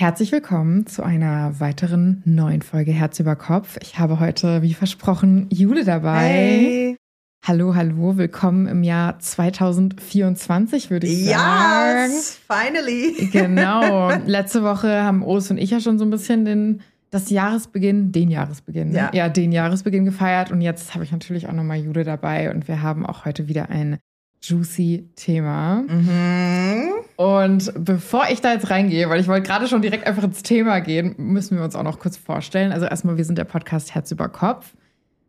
Herzlich willkommen zu einer weiteren neuen Folge Herz über Kopf. Ich habe heute, wie versprochen, Jule dabei. Hey. Hallo, hallo, willkommen im Jahr 2024, würde ich sagen. Yes, finally. Genau. Letzte Woche haben Urs und ich ja schon so ein bisschen den, das Jahresbeginn, den Jahresbeginn, Ja. ja, den Jahresbeginn gefeiert. Und jetzt habe ich natürlich auch nochmal Jule dabei und wir haben auch heute wieder ein juicy Thema. Mhm. Und bevor ich da jetzt reingehe, weil ich wollte gerade schon direkt einfach ins Thema gehen, müssen wir uns auch noch kurz vorstellen. Also erstmal, wir sind der Podcast Herz über Kopf.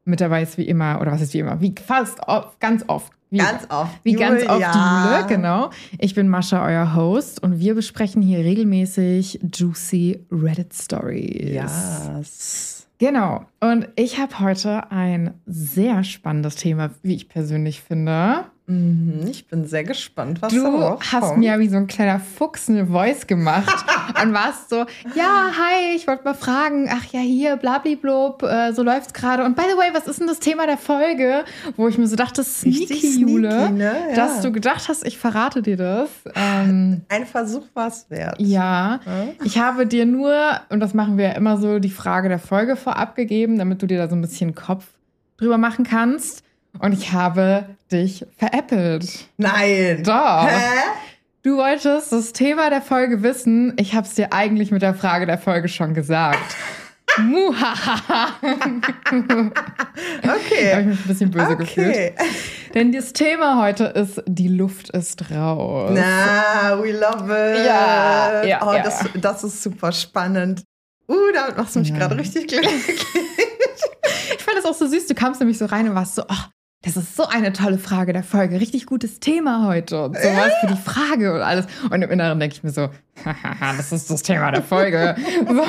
Mit dabei ist wie immer, oder was ist wie immer, wie fast oft, ganz oft. Wie, Ganz oft. Wie ganz oft Julia. Jule, genau. Ich bin Mascha, euer Host, und wir besprechen hier regelmäßig juicy Reddit Stories. Yes. Genau. Und ich habe heute ein sehr spannendes Thema, wie ich persönlich finde. Mhm. Ich bin sehr gespannt, was da Du rauskommt. hast mir wie so ein kleiner Fuchs eine Voice gemacht und warst so, ja, hi, ich wollte mal fragen, ach ja, hier, blablablub, äh, so läuft's gerade. Und by the way, was ist denn das Thema der Folge? Wo ich mir so dachte, sneaky, Jule, sneaky, ne? Ja. dass du gedacht hast, ich verrate dir das. Ähm, Ein Versuch war es wert. ja, Ja. ich habe dir nur, und das machen wir ja immer so, die Frage der Folge vorab gegeben, damit du dir da so ein bisschen Kopf drüber machen kannst. Und ich habe dich veräppelt. Nein. Doch. Hä? Du wolltest das Thema der Folge wissen. Ich habe es dir eigentlich mit der Frage der Folge schon gesagt. Muhahaha. Da habe ich Okay. mich ein bisschen böse gefühlt. Okay. Denn das Thema heute ist, die Luft ist raus. Na, we love it. Ja, ja, oh, ja. Das, das ist super spannend. Uh, damit machst du mich Ja. gerade richtig glücklich. Ich fand das auch so süß. Du kamst nämlich so rein und warst so, oh, das ist so eine tolle Frage der Folge. Richtig gutes Thema heute und sowas für die Frage und alles. Und im Inneren denke ich mir so, hahaha, das ist das Thema der Folge. So.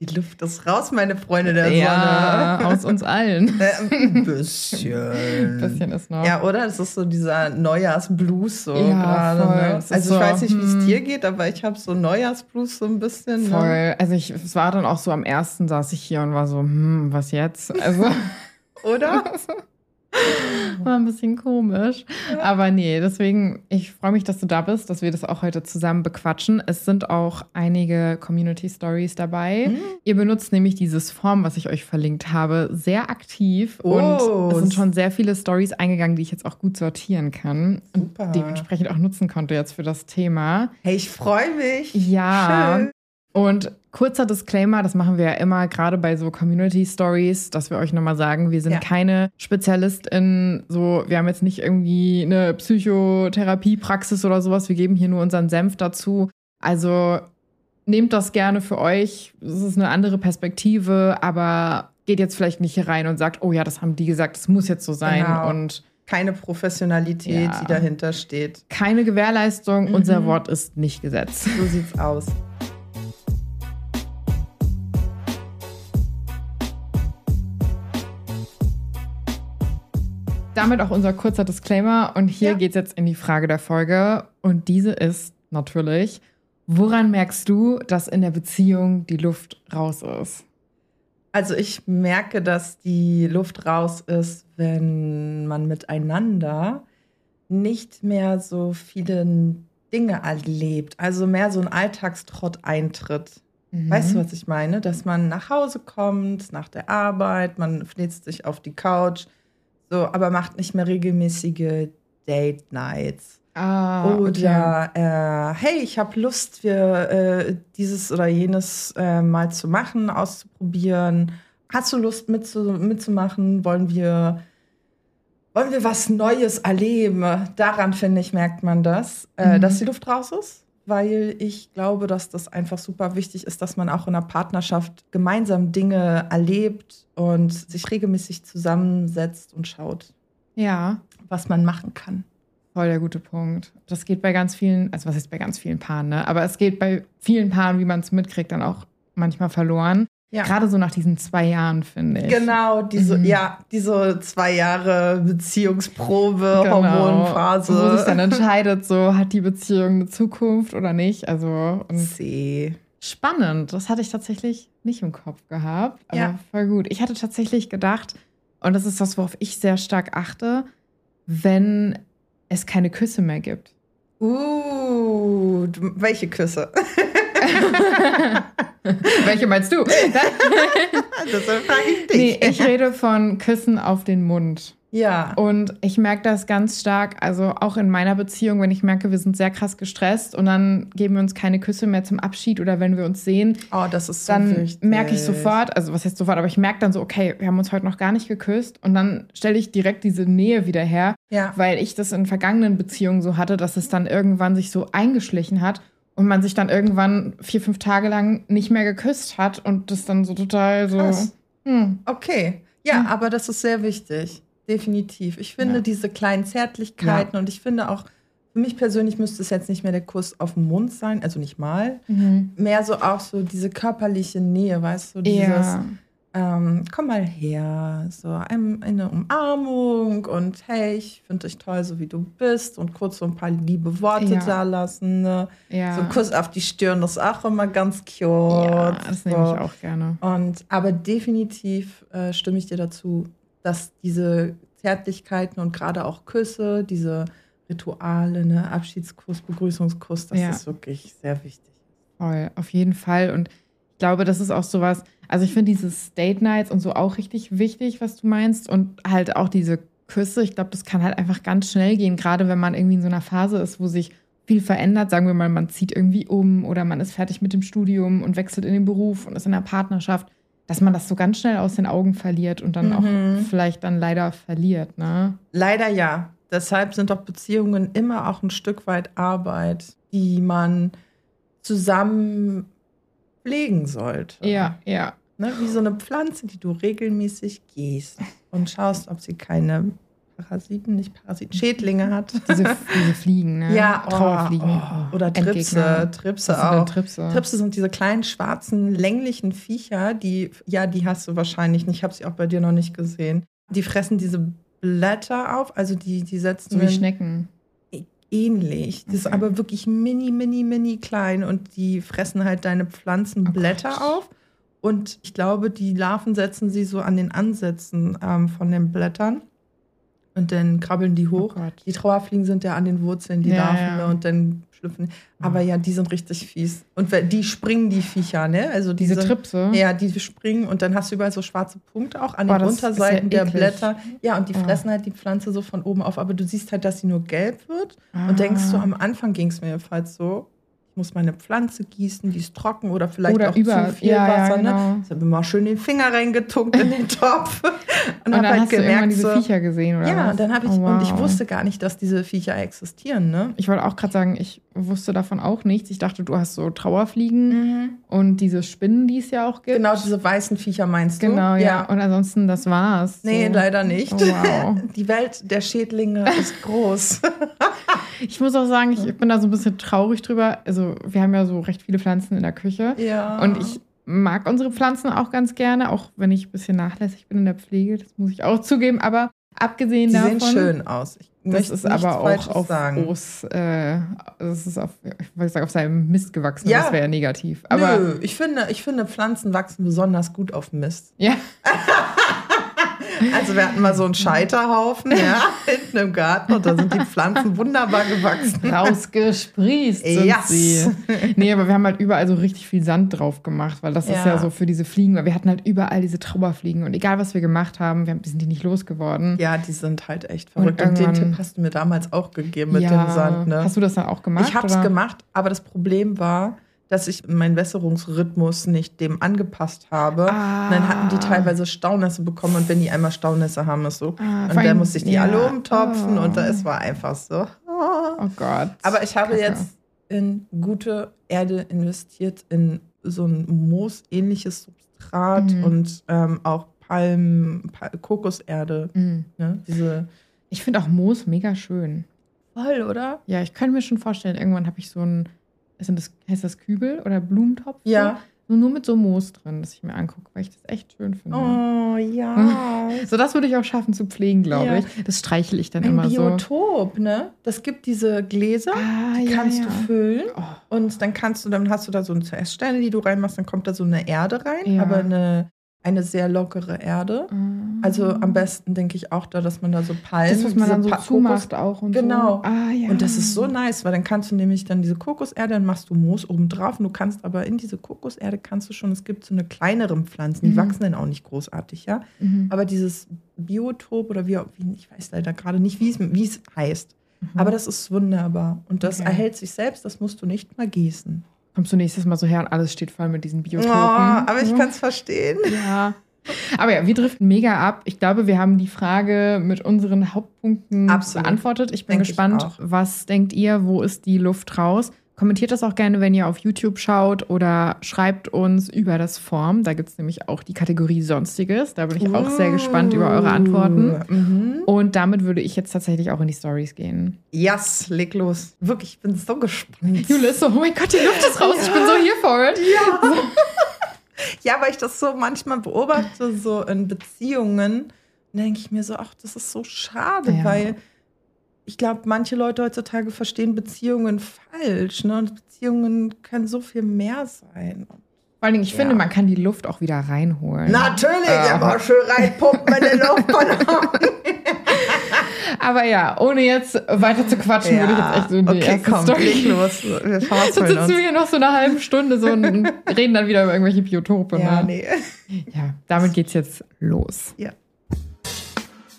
Die Luft ist raus, meine Freunde der Ja, Sonne. aus uns allen. Äh, ein bisschen. Ein bisschen ist noch. Ja, oder? Das ist so dieser Neujahrsblues so Ja, gerade. Ne? Also ich so, weiß nicht, wie es hm. dir geht, aber ich habe so Neujahrsblues so ein bisschen. Ne? Voll. Also ich, es war dann auch so am ersten saß ich hier und war so, hm, was jetzt? Also Oder? war ein bisschen komisch. Aber nee, deswegen, ich freue mich, dass du da bist, dass wir das auch heute zusammen bequatschen. Es sind auch einige Community Stories dabei. Mhm. Ihr benutzt nämlich dieses Form, was ich euch verlinkt habe, sehr aktiv. Oh. Und es sind schon sehr viele Stories eingegangen, die ich jetzt auch gut sortieren kann. Super. Und dementsprechend auch nutzen konnte jetzt für das Thema. Hey, ich freue mich. Ja. Schön. Und kurzer Disclaimer, das machen wir ja immer gerade bei so Community Stories, dass wir euch nochmal sagen, wir sind Ja. keine SpezialistInnen, so, wir haben jetzt nicht irgendwie eine Psychotherapiepraxis oder sowas, wir geben hier nur unseren Senf dazu. Also nehmt das gerne für euch, es ist eine andere Perspektive, aber geht jetzt vielleicht nicht hier rein und sagt, oh ja, das haben die gesagt, das muss jetzt so sein Genau. und Keine Professionalität, Ja. die dahinter steht. keine Gewährleistung, Mhm. unser Wort ist nicht Gesetz. So sieht's aus. Damit auch unser kurzer Disclaimer. Und hier Ja. geht's jetzt in die Frage der Folge. Und diese ist natürlich, woran merkst du, dass in der Beziehung die Luft raus ist? Also ich merke, dass die Luft raus ist, wenn man miteinander nicht mehr so viele Dinge erlebt. Also mehr so ein Alltagstrott eintritt. Weißt du, was ich meine? Dass man nach Hause kommt, nach der Arbeit, man flitzt sich auf die Couch, so, aber macht nicht mehr regelmäßige Date Nights. Ah, okay. Oder äh, hey, ich habe Lust, wir äh, dieses oder jenes äh, mal zu machen, auszuprobieren. Hast du Lust mitzu mitzumachen? Wollen wir, wollen wir was Neues erleben? Daran finde ich, merkt man das, äh, Mhm. dass die Luft raus ist. Weil ich glaube, dass das einfach super wichtig ist, dass man auch in einer Partnerschaft gemeinsam Dinge erlebt und sich regelmäßig zusammensetzt und schaut, Ja, was man machen kann. voll der gute Punkt. Das geht bei ganz vielen, also was ist bei ganz vielen Paaren, ne? Aber es geht bei vielen Paaren, wie man es mitkriegt, dann auch manchmal verloren. Ja. Gerade so nach diesen zwei Jahren, finde ich. Genau, diese, Mhm. ja, diese zwei Jahre Beziehungsprobe, Genau. Hormonphase. Wo sich dann entscheidet, so hat die Beziehung eine Zukunft oder nicht. Also C. spannend. Das hatte ich tatsächlich nicht im Kopf gehabt. Aber Ja. voll gut. Ich hatte tatsächlich gedacht, und das ist das, worauf ich sehr stark achte, wenn es keine Küsse mehr gibt. Uh, welche Küsse? Welche meinst du? Deshalb frage ich dich. Nee, ich rede von Küssen auf den Mund. ja. Und ich merke das ganz stark, also auch in meiner Beziehung, wenn ich merke, wir sind sehr krass gestresst und dann geben wir uns keine Küsse mehr zum Abschied oder wenn wir uns sehen, Oh, das ist so dann merke ich sofort, also was heißt sofort, aber ich merke dann so, okay, wir haben uns heute noch gar nicht geküsst und dann stelle ich direkt diese Nähe wieder her, Ja. weil ich das in vergangenen Beziehungen so hatte, dass es dann irgendwann sich so eingeschlichen hat und man sich dann irgendwann vier, fünf Tage lang nicht mehr geküsst hat und das dann so total so, hm, Okay. Ja, Hm. aber das ist sehr wichtig. Definitiv. Ich finde Ja. diese kleinen Zärtlichkeiten und ich finde auch, für mich persönlich müsste es jetzt nicht mehr der Kuss auf den Mund sein, also nicht mal. mhm. Mehr so auch so diese körperliche Nähe, weißt du, dieses, ja, ähm, komm mal her, so ein, eine Umarmung und hey, ich finde dich toll, so wie du bist und kurz so ein paar liebe Worte Ja. da lassen. Ne? ja. So ein Kuss auf die Stirn ist auch immer ganz cute. ja, das nehme so. ich auch gerne. Und aber definitiv äh, stimme ich dir dazu, dass diese Zärtlichkeiten und gerade auch Küsse, diese Rituale, ne, Abschiedskuss, Begrüßungskuss, das Ja. ist wirklich sehr wichtig. Voll, auf jeden Fall. Und ich glaube, das ist auch sowas, also ich finde dieses Date Nights und so auch richtig wichtig, was du meinst. Und halt auch diese Küsse, ich glaube, das kann halt einfach ganz schnell gehen, gerade wenn man irgendwie in so einer Phase ist, wo sich viel verändert. Sagen wir mal, man zieht irgendwie um oder man ist fertig mit dem Studium und wechselt in den Beruf und ist in einer Partnerschaft, dass man das so ganz schnell aus den Augen verliert und dann Mhm. auch vielleicht dann leider verliert, ne? Leider ja. Deshalb sind doch Beziehungen immer auch ein Stück weit Arbeit, die man zusammen pflegen sollte. Ja, ja. Ne, wie so eine Pflanze, die du regelmäßig gießt und schaust, ob sie keine Parasiten, nicht Parasiten, Schädlinge hat. Diese, diese Fliegen, ne? Ja, oh, Trauerfliegen. oh. Oder Tripse. Tripse auch. Tripse? Tripse sind diese kleinen schwarzen länglichen Viecher, die ja, die hast du wahrscheinlich nicht. Ich habe sie auch bei dir noch nicht gesehen. Die fressen diese Blätter auf, also die die setzen So wie Schnecken. Ähnlich. Das ist Okay. aber wirklich mini mini mini klein und die fressen halt deine Pflanzenblätter Oh auf. Und ich glaube, die Larven setzen sie so an den Ansätzen ähm, von den Blättern. Und dann krabbeln die Oh hoch. Gott. Die Trauerfliegen sind ja an den Wurzeln, die Ja, Larven, ja. ne, und dann schlüpfen. Aber ja, die sind richtig fies. Und die springen, die Viecher, ne? Also die Diese sind, Tripse. Ja, die springen und dann hast du überall so schwarze Punkte auch an Boah, den ist ja Unterseiten der. Blätter. Ja, und die Oh. fressen halt die Pflanze so von oben auf. Aber du siehst halt, dass sie nur gelb wird. Ah. Und denkst du, am Anfang ging es mir jedenfalls so, ich muss meine Pflanze gießen, die ist trocken oder vielleicht Oder auch über- zu viel ja, ja, Wasser. genau. Ne? Ich habe immer schön den Finger reingetunkt in den Topf. Und, Und hab dann halt hast du gemerkt, diese so, Viecher gesehen, oder ja, was? und dann habe ich, Oh, und ich wow. wusste gar nicht, dass diese Viecher existieren, ne? Ich wollte auch gerade sagen, ich wusste davon auch nichts. Ich dachte, du hast so Trauerfliegen und diese Spinnen, die es ja auch gibt. Genau, diese weißen Viecher meinst du? Genau, ja. Und ansonsten, das war's. Nee, so. leider nicht. Oh, wow. Die Welt der Schädlinge ist groß. Ich muss auch sagen, ich bin da so ein bisschen traurig drüber. Also, wir haben ja so recht viele Pflanzen in der Küche. ja. Und ich mag unsere Pflanzen auch ganz gerne, auch wenn ich ein bisschen nachlässig bin in der Pflege. Das muss ich auch zugeben. Aber abgesehen Die davon. sehen schön aus. Ich Das ist aber auch auf sagen. Groß, äh, das ist auf, ich wollte sagen, auf seinem Mist gewachsen. Ja. Das wäre ja negativ. Aber Nö, ich finde, ich finde, Pflanzen wachsen besonders gut auf Mist. ja, Also wir hatten mal so einen Scheiterhaufen, ja, hinten im Garten und da sind die Pflanzen wunderbar gewachsen. rausgesprießt sind Yes. sie. Nee, aber wir haben halt überall so richtig viel Sand drauf gemacht, weil das ist Ja. ja so für diese Fliegen, weil wir hatten halt überall diese Trauerfliegen und egal was wir gemacht haben, wir sind die nicht losgeworden. Ja, die sind halt echt Und verrückt. Und, den irgendwann- Tipp hast du mir damals auch gegeben mit Ja. dem Sand. Ne? Hast du das dann auch gemacht? ich habe es oder? gemacht, aber das Problem war, dass ich meinen Wässerungsrhythmus nicht dem angepasst habe. Ah. Und dann hatten die teilweise Staunässe bekommen und wenn die einmal Staunässe haben, ist so. Ah, und dann musste ich die ja. alle umtopfen Oh. und da, es war einfach so. oh. Oh Gott. Aber ich habe Kacke. jetzt in gute Erde investiert, in so ein moosähnliches Substrat Mhm. und ähm, auch Palm, Pa- Kokoserde. Mhm. Ne? Diese Ich finde auch Moos mega schön. voll, oder? Ja, ich könnte mir schon vorstellen, irgendwann habe ich so ein, sind das, heißt das Kübel oder Blumentopf? Ja. So, nur mit so Moos drin, das ich mir angucke, weil ich das echt schön finde. Oh ja. So, das würde ich auch schaffen zu pflegen, glaube Ja. ich. Das streichle ich dann Ein immer so. Biotop, ne? Das gibt diese Gläser, Ah, die ja, kannst ja. du füllen. Oh, Und dann kannst du, dann hast du da so eine CS-Steine, die du reinmachst, dann kommt da so eine Erde rein, aber eine eine sehr lockere Erde. Also am besten denke ich auch da, dass man da so Palmen. Das, was man dann so Pa- zumacht auch und Genau. so. Ah, ja. Und das ist so nice, weil dann kannst du nämlich dann diese Kokoserde, dann machst du Moos oben drauf und du kannst aber in diese Kokoserde kannst du schon, es gibt so eine kleineren Pflanzen, die Mhm. wachsen dann auch nicht großartig, ja. Mhm. Aber dieses Biotop oder wie, ich weiß leider gerade nicht, wie es, wie es heißt. Mhm. Aber das ist wunderbar. Und das Okay. erhält sich selbst, das musst du nicht mal gießen. Kommst du nächstes Mal so her und alles steht voll mit diesen Oh, Biotopen. aber ich kann es verstehen. Ja. Aber ja, wir driften mega ab. Ich glaube, wir haben die Frage mit unseren Hauptpunkten Absolut. beantwortet. Ich bin Denk ich gespannt, auch. was denkt ihr? Wo ist die Luft raus? Kommentiert das auch gerne, wenn ihr auf YouTube schaut oder schreibt uns über das Form. Da gibt es nämlich auch die Kategorie Sonstiges. Da bin ich auch sehr gespannt über eure Antworten. Mhm. Und damit würde ich jetzt tatsächlich auch in die Stories gehen. Yes, leg los. Wirklich, ich bin so gespannt. Jule ist so, oh mein Gott, die Luft ist raus. Ich bin so hier for it. Ja. ja, weil ich das so manchmal beobachte, so in Beziehungen, denke ich mir so, ach, das ist so schade, Ja. weil ich glaube, manche Leute heutzutage verstehen Beziehungen falsch. Ne? Und Beziehungen können so viel mehr sein. Vor allen Dingen, ich Ja. finde, man kann die Luft auch wieder reinholen. Natürlich, Äh, immer schön reinpumpen in den Luftballon. Aber ja, ohne jetzt weiter zu quatschen, würde ich jetzt echt so in die okay, erste komm, Story. leg los. Wir verhasseln sitzen uns. wir hier noch so eine halbe Stunde so und reden dann wieder über irgendwelche Biotope. Ja, ne? nee. ja, damit geht's jetzt los. Ja.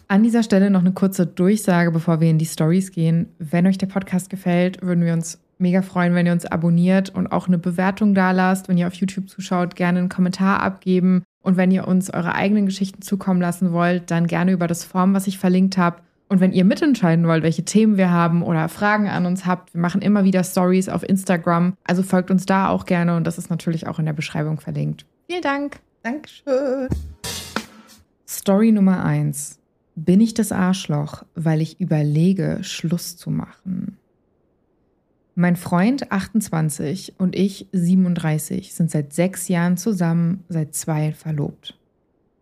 An dieser Stelle noch eine kurze Durchsage, bevor wir in die Stories gehen. Wenn euch der Podcast gefällt, würden wir uns mega freuen, wenn ihr uns abonniert und auch eine Bewertung da lasst. Wenn ihr auf YouTube zuschaut, gerne einen Kommentar abgeben. Und wenn ihr uns eure eigenen Geschichten zukommen lassen wollt, dann gerne über das Form, was ich verlinkt habe. Und wenn ihr mitentscheiden wollt, welche Themen wir haben oder Fragen an uns habt, wir machen immer wieder Stories auf Instagram. Also folgt uns da auch gerne und das ist natürlich auch in der Beschreibung verlinkt. Vielen Dank. Dankeschön. Story Nummer 1. Bin ich das Arschloch, weil ich überlege, Schluss zu machen? Mein Freund 28 und ich 37 sind seit sechs Jahren zusammen, seit zwei verlobt.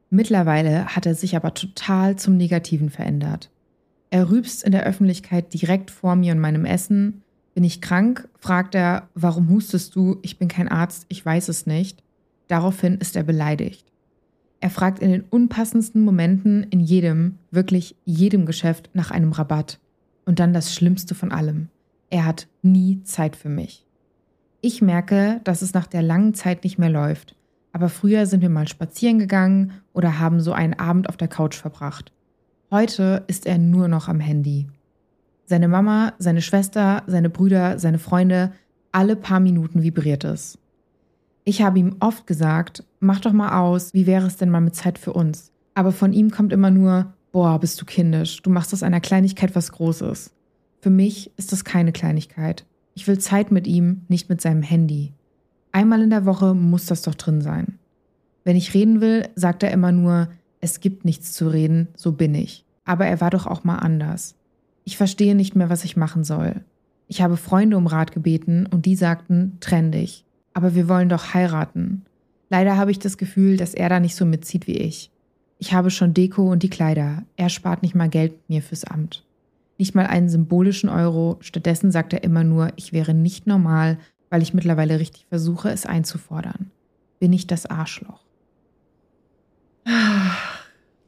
Mittlerweile hat er sich aber total zum Negativen verändert. Er rübst in der Öffentlichkeit direkt vor mir und meinem Essen. Bin ich krank? fragt er, warum hustest du? Ich bin kein Arzt, ich weiß es nicht. Daraufhin ist er beleidigt. Er fragt in den unpassendsten Momenten in jedem, wirklich jedem Geschäft nach einem Rabatt. Und dann das Schlimmste von allem. Er hat nie Zeit für mich. Ich merke, dass es nach der langen Zeit nicht mehr läuft. Aber früher sind wir mal spazieren gegangen oder haben so einen Abend auf der Couch verbracht. Heute ist er nur noch am Handy. Seine Mama, seine Schwester, seine Brüder, seine Freunde, alle paar Minuten vibriert es. Ich habe ihm oft gesagt, mach doch mal aus, wie wäre es denn mal mit Zeit für uns? Aber von ihm kommt immer nur, boah, bist du kindisch, du machst aus einer Kleinigkeit was Großes. Für mich ist das keine Kleinigkeit. Ich will Zeit mit ihm, nicht mit seinem Handy. Einmal in der Woche muss das doch drin sein. Wenn ich reden will, sagt er immer nur, es gibt nichts zu reden, so bin ich. Aber er war doch auch mal anders. Ich verstehe nicht mehr, was ich machen soll. Ich habe Freunde um Rat gebeten und die sagten, trenn dich. Aber wir wollen doch heiraten. Leider habe ich das Gefühl, dass er da nicht so mitzieht wie ich. Ich habe schon Deko und die Kleider. Er spart nicht mal Geld mit mir fürs Amt. Nicht mal einen symbolischen Euro. Stattdessen sagt er immer nur, ich wäre nicht normal, weil ich mittlerweile richtig versuche, es einzufordern. Bin ich das Arschloch?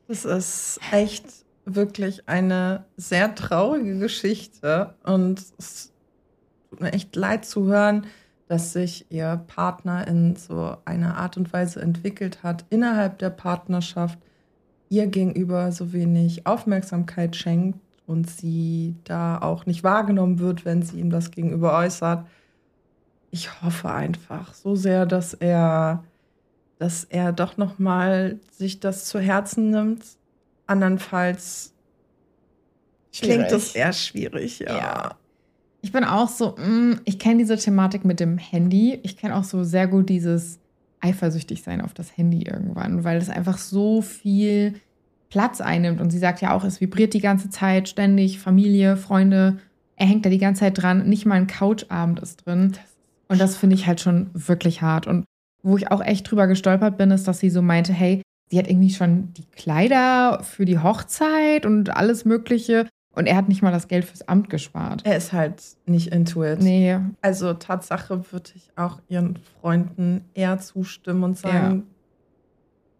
Das ist echt wirklich eine sehr traurige Geschichte und es tut mir echt leid zu hören, dass sich ihr Partner in so einer Art und Weise entwickelt hat, innerhalb der Partnerschaft ihr gegenüber so wenig Aufmerksamkeit schenkt und sie da auch nicht wahrgenommen wird, wenn sie ihm das gegenüber äußert. Ich hoffe einfach so sehr, dass er, dass er doch noch mal sich das zu Herzen nimmt. Andernfalls klingt das Schwierig. eher schwierig, ja. Ja. Ich bin auch so, mm, ich kenne diese Thematik mit dem Handy. Ich kenne auch so sehr gut dieses eifersüchtig sein auf das Handy irgendwann, weil es einfach so viel Platz einnimmt. Und sie sagt ja auch, es vibriert die ganze Zeit, ständig, Familie, Freunde. Er hängt da die ganze Zeit dran. Nicht mal ein Couchabend ist drin. Und das finde ich halt schon wirklich hart. Und wo ich auch echt drüber gestolpert bin, ist, dass sie so meinte, hey, sie hat irgendwie schon die Kleider für die Hochzeit und alles Mögliche. Und er hat nicht mal das Geld fürs Amt gespart. Er ist halt nicht into it. Nee, Also Tatsache würde ich auch ihren Freunden eher zustimmen und sagen,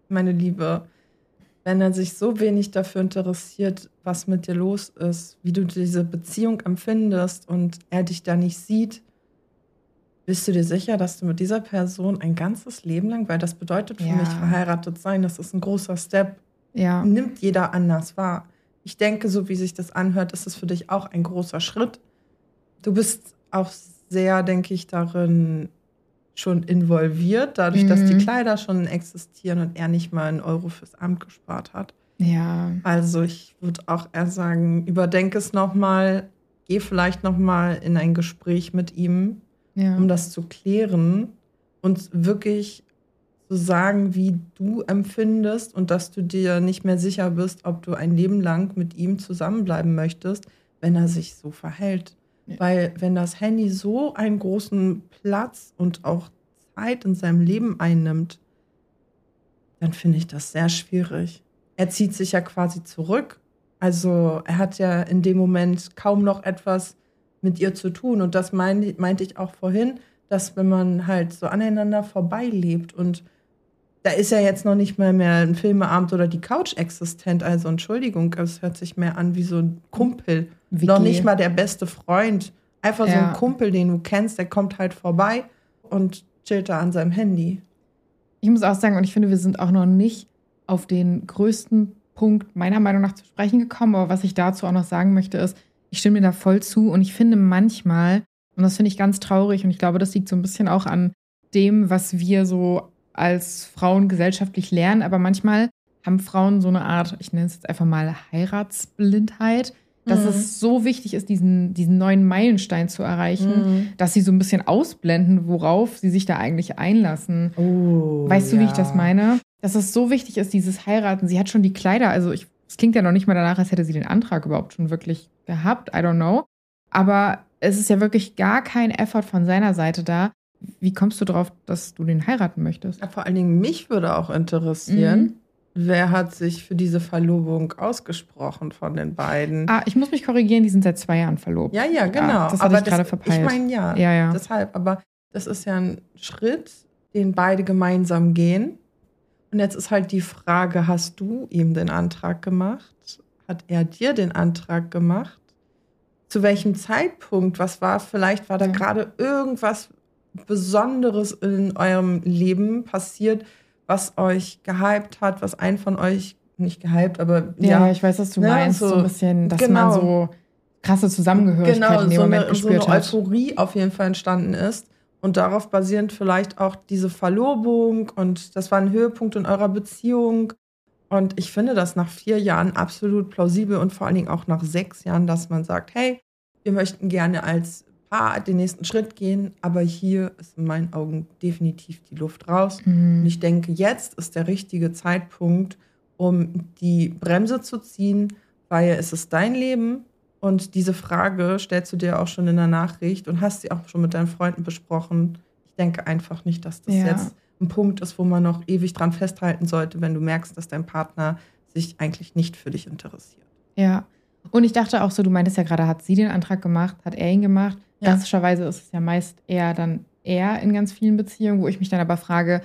meine Liebe, wenn er sich so wenig dafür interessiert, was mit dir los ist, wie du diese Beziehung empfindest und er dich da nicht sieht, bist du dir sicher, dass du mit dieser Person ein ganzes Leben lang, weil das bedeutet für Ja. mich verheiratet sein, das ist ein großer Step, Ja. nimmt jeder anders wahr. Ich denke, so wie sich das anhört, ist es für dich auch ein großer Schritt. Du bist auch sehr, denke ich, darin schon involviert, dadurch, dass die Mhm. Kleider schon existieren und er nicht mal einen Euro fürs Amt gespart hat. Ja. Also ich würde auch eher sagen, überdenke es nochmal, geh vielleicht nochmal in ein Gespräch mit ihm, Ja. um das zu klären und wirklich zu sagen, wie du empfindest und dass du dir nicht mehr sicher bist, ob du ein Leben lang mit ihm zusammenbleiben möchtest, wenn er sich so verhält. Ja. Weil wenn das Handy so einen großen Platz und auch Zeit in seinem Leben einnimmt, dann finde ich das sehr schwierig. Er zieht sich ja quasi zurück. Also er hat ja in dem Moment kaum noch etwas mit ihr zu tun. Und das mein, meinte ich auch vorhin, dass wenn man halt so aneinander vorbeilebt und da ist ja jetzt noch nicht mal mehr ein Filmeabend oder die Couch existent. Also Entschuldigung, es hört sich mehr an wie so ein Kumpel. WG. Noch nicht mal der beste Freund. Einfach so Ja. ein Kumpel, den du kennst, der kommt halt vorbei und chillt da an seinem Handy. Ich muss auch sagen, und ich finde, wir sind auch noch nicht auf den größten Punkt meiner Meinung nach zu sprechen gekommen. Aber was ich dazu auch noch sagen möchte, ist, ich stimme dir da voll zu und ich finde manchmal, und das finde ich ganz traurig, und ich glaube, das liegt so ein bisschen auch an dem, was wir so als Frauen gesellschaftlich lernen, aber manchmal haben Frauen so eine Art, ich nenne es jetzt einfach mal Heiratsblindheit, dass Mhm. es so wichtig ist, diesen, diesen neuen Meilenstein zu erreichen, Mhm. dass sie so ein bisschen ausblenden, worauf sie sich da eigentlich einlassen. Oh, Weißt du, wie ich ja. das meine? Dass es so wichtig ist, dieses Heiraten. Sie hat schon die Kleider, also ich, es klingt ja noch nicht mal danach, als hätte sie den Antrag überhaupt schon wirklich gehabt. I don't know. Aber es ist ja wirklich gar kein Effort von seiner Seite da. Wie kommst du drauf, dass du den heiraten möchtest? Ja, vor allen Dingen mich würde auch interessieren, Mhm. wer hat sich für diese Verlobung ausgesprochen von den beiden? Ah, ich muss mich korrigieren, die sind seit zwei Jahren verlobt. ja, ja, genau. das hatte ich gerade verpeilt. Ich meine ja, Ja, ja. deshalb. Aber das ist ja ein Schritt, den beide gemeinsam gehen. Und jetzt ist halt die Frage, hast du ihm den Antrag gemacht? Hat er dir den Antrag gemacht? Zu welchem Zeitpunkt? Was war, vielleicht war da Ja. gerade irgendwas Besonderes in eurem Leben passiert, was euch gehypt hat, was einen von euch nicht gehypt, aber Ja, ja, ich weiß, was du Ne, meinst. So, so- ein bisschen, dass genau. man so krasse Zusammengehörigkeit genau, in dem so Moment eine, so eine gespürt hat. Euphorie auf jeden Fall entstanden ist. Und darauf basierend vielleicht auch diese Verlobung und das war ein Höhepunkt in eurer Beziehung. Und ich finde das nach vier Jahren absolut plausibel und vor allen Dingen auch nach sechs Jahren, dass man sagt, hey, wir möchten gerne als Paar den nächsten Schritt gehen, aber hier ist in meinen Augen definitiv die Luft raus. Und Mhm. ich denke, jetzt ist der richtige Zeitpunkt, um die Bremse zu ziehen, weil es ist dein Leben und diese Frage stellst du dir auch schon in der Nachricht und hast sie auch schon mit deinen Freunden besprochen. Ich denke einfach nicht, dass das Ja. jetzt ein Punkt ist, wo man noch ewig dran festhalten sollte, wenn du merkst, dass dein Partner sich eigentlich nicht für dich interessiert. Ja. Und ich dachte auch so, du meintest ja gerade, hat sie den Antrag gemacht, hat er ihn gemacht. Ja. Klassischerweise ist es ja meist eher dann er in ganz vielen Beziehungen, wo ich mich dann aber frage,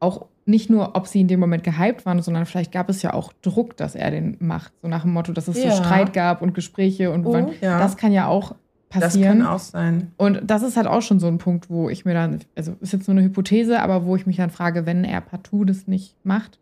auch nicht nur, ob sie in dem Moment gehypt waren, sondern vielleicht gab es ja auch Druck, dass er den macht. So nach dem Motto, dass es Ja. so Streit gab und Gespräche und Oh, wann, ja. das kann ja auch Das passieren. kann auch sein. Und das ist halt auch schon so ein Punkt, wo ich mir dann, also ist jetzt nur eine Hypothese, aber wo ich mich dann frage, wenn er partout das nicht macht,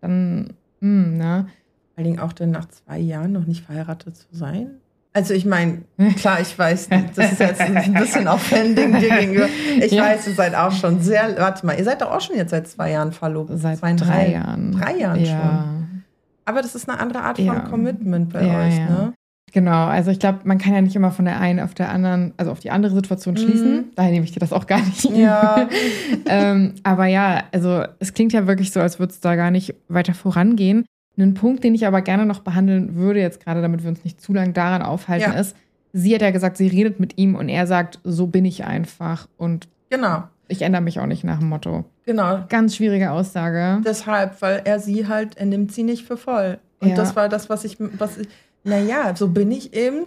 dann, hm, ne? Vor allen Dingen auch dann nach zwei Jahren noch nicht verheiratet zu sein. Also ich meine, klar, ich weiß, das ist jetzt ein bisschen offending dir gegenüber. Ich Ja. weiß, ihr seid auch schon sehr, warte mal, ihr seid doch auch schon jetzt seit zwei Jahren verlobt. Seit Zweieinhalb. drei Jahren. Drei Jahren ja. schon. Aber das ist eine andere Art Ja. von Commitment bei euch, ne? Genau, also ich glaube, man kann ja nicht immer von der einen auf der anderen, also auf die andere Situation schließen. Mhm. Daher nehme ich dir das auch gar nicht. Ja. ähm, aber ja, also es klingt ja wirklich so, als würde es da gar nicht weiter vorangehen. Ein Punkt, den ich aber gerne noch behandeln würde, jetzt gerade damit wir uns nicht zu lange daran aufhalten, Ja. ist, sie hat ja gesagt, sie redet mit ihm und er sagt, so bin ich einfach und Genau, ich ändere mich auch nicht nach dem Motto. genau. Ganz schwierige Aussage. Deshalb, weil er sie halt, er nimmt sie nicht für voll. Und Ja. das war das, was ich, was ich, naja, so bin ich eben.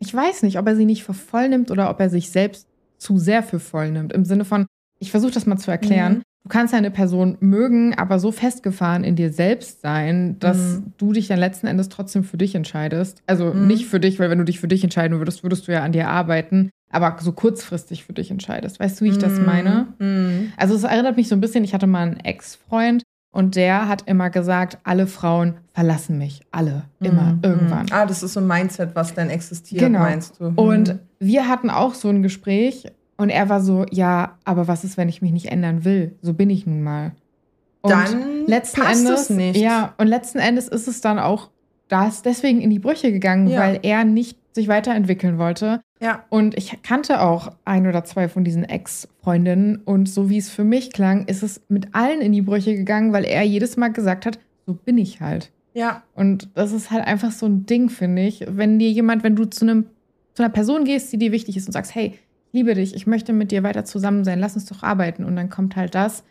Ich weiß nicht, ob er sie nicht für voll nimmt oder ob er sich selbst zu sehr für voll nimmt. Im Sinne von, ich versuche das mal zu erklären. Mhm. Du kannst eine Person mögen, aber so festgefahren in dir selbst sein, dass Mhm. du dich dann letzten Endes trotzdem für dich entscheidest. Also Mhm. nicht für dich, weil wenn du dich für dich entscheiden würdest, würdest du ja an dir arbeiten, aber so kurzfristig für dich entscheidest. Weißt du, wie ich das Mhm. meine? Mhm. Also es erinnert mich so ein bisschen, ich hatte mal einen Ex-Freund und der hat immer gesagt, alle Frauen verlassen mich. Alle. Immer. Mhm. Irgendwann. Ah, das ist so ein Mindset, was dann existiert, Genau. meinst du? Mhm. Und wir hatten auch so ein Gespräch und er war so, ja, aber was ist, wenn ich mich nicht ändern will? So bin ich nun mal. Und dann letzten passt Endes, es nicht. ja, und letzten Endes ist es dann auch das deswegen in die Brüche gegangen, Ja. weil er nicht sich weiterentwickeln wollte. ja. Und ich kannte auch ein oder zwei von diesen Ex-Freundinnen und so wie es für mich klang, ist es mit allen in die Brüche gegangen, weil er jedes Mal gesagt hat, so bin ich halt. Ja, Und das ist halt einfach so ein Ding, finde ich. Wenn dir jemand, wenn du zu einem zu einer Person gehst, die dir wichtig ist und sagst, hey, liebe dich, ich möchte mit dir weiter zusammen sein, lass uns doch arbeiten. Und dann kommt halt das.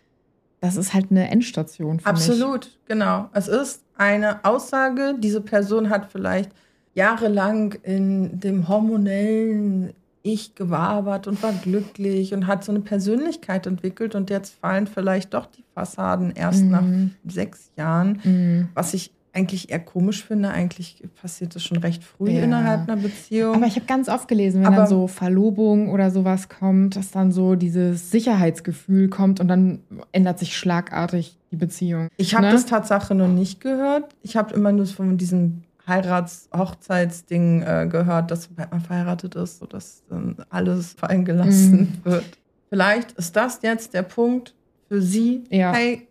Das ist halt eine Endstation für mich. absolut, genau. Es ist eine Aussage, diese Person hat vielleicht jahrelang in dem hormonellen Ich gewabert und war glücklich und hat so eine Persönlichkeit entwickelt und jetzt fallen vielleicht doch die Fassaden erst nach Mhm. sechs Jahren. Mhm. Was ich eigentlich eher komisch finde. Eigentlich passiert das schon recht früh Ja. innerhalb einer Beziehung. Aber ich habe ganz oft gelesen, wenn Aber- dann so Verlobung oder sowas kommt, dass dann so dieses Sicherheitsgefühl kommt und dann ändert sich schlagartig die Beziehung. Ich habe Ne? das Tatsache noch nicht gehört. Ich habe immer nur von diesem Heirats-Hochzeitsding äh, gehört, dass sobald man verheiratet ist, so dass dann alles fallen gelassen wird. Vielleicht ist das jetzt der Punkt für sie. Ja. Hey,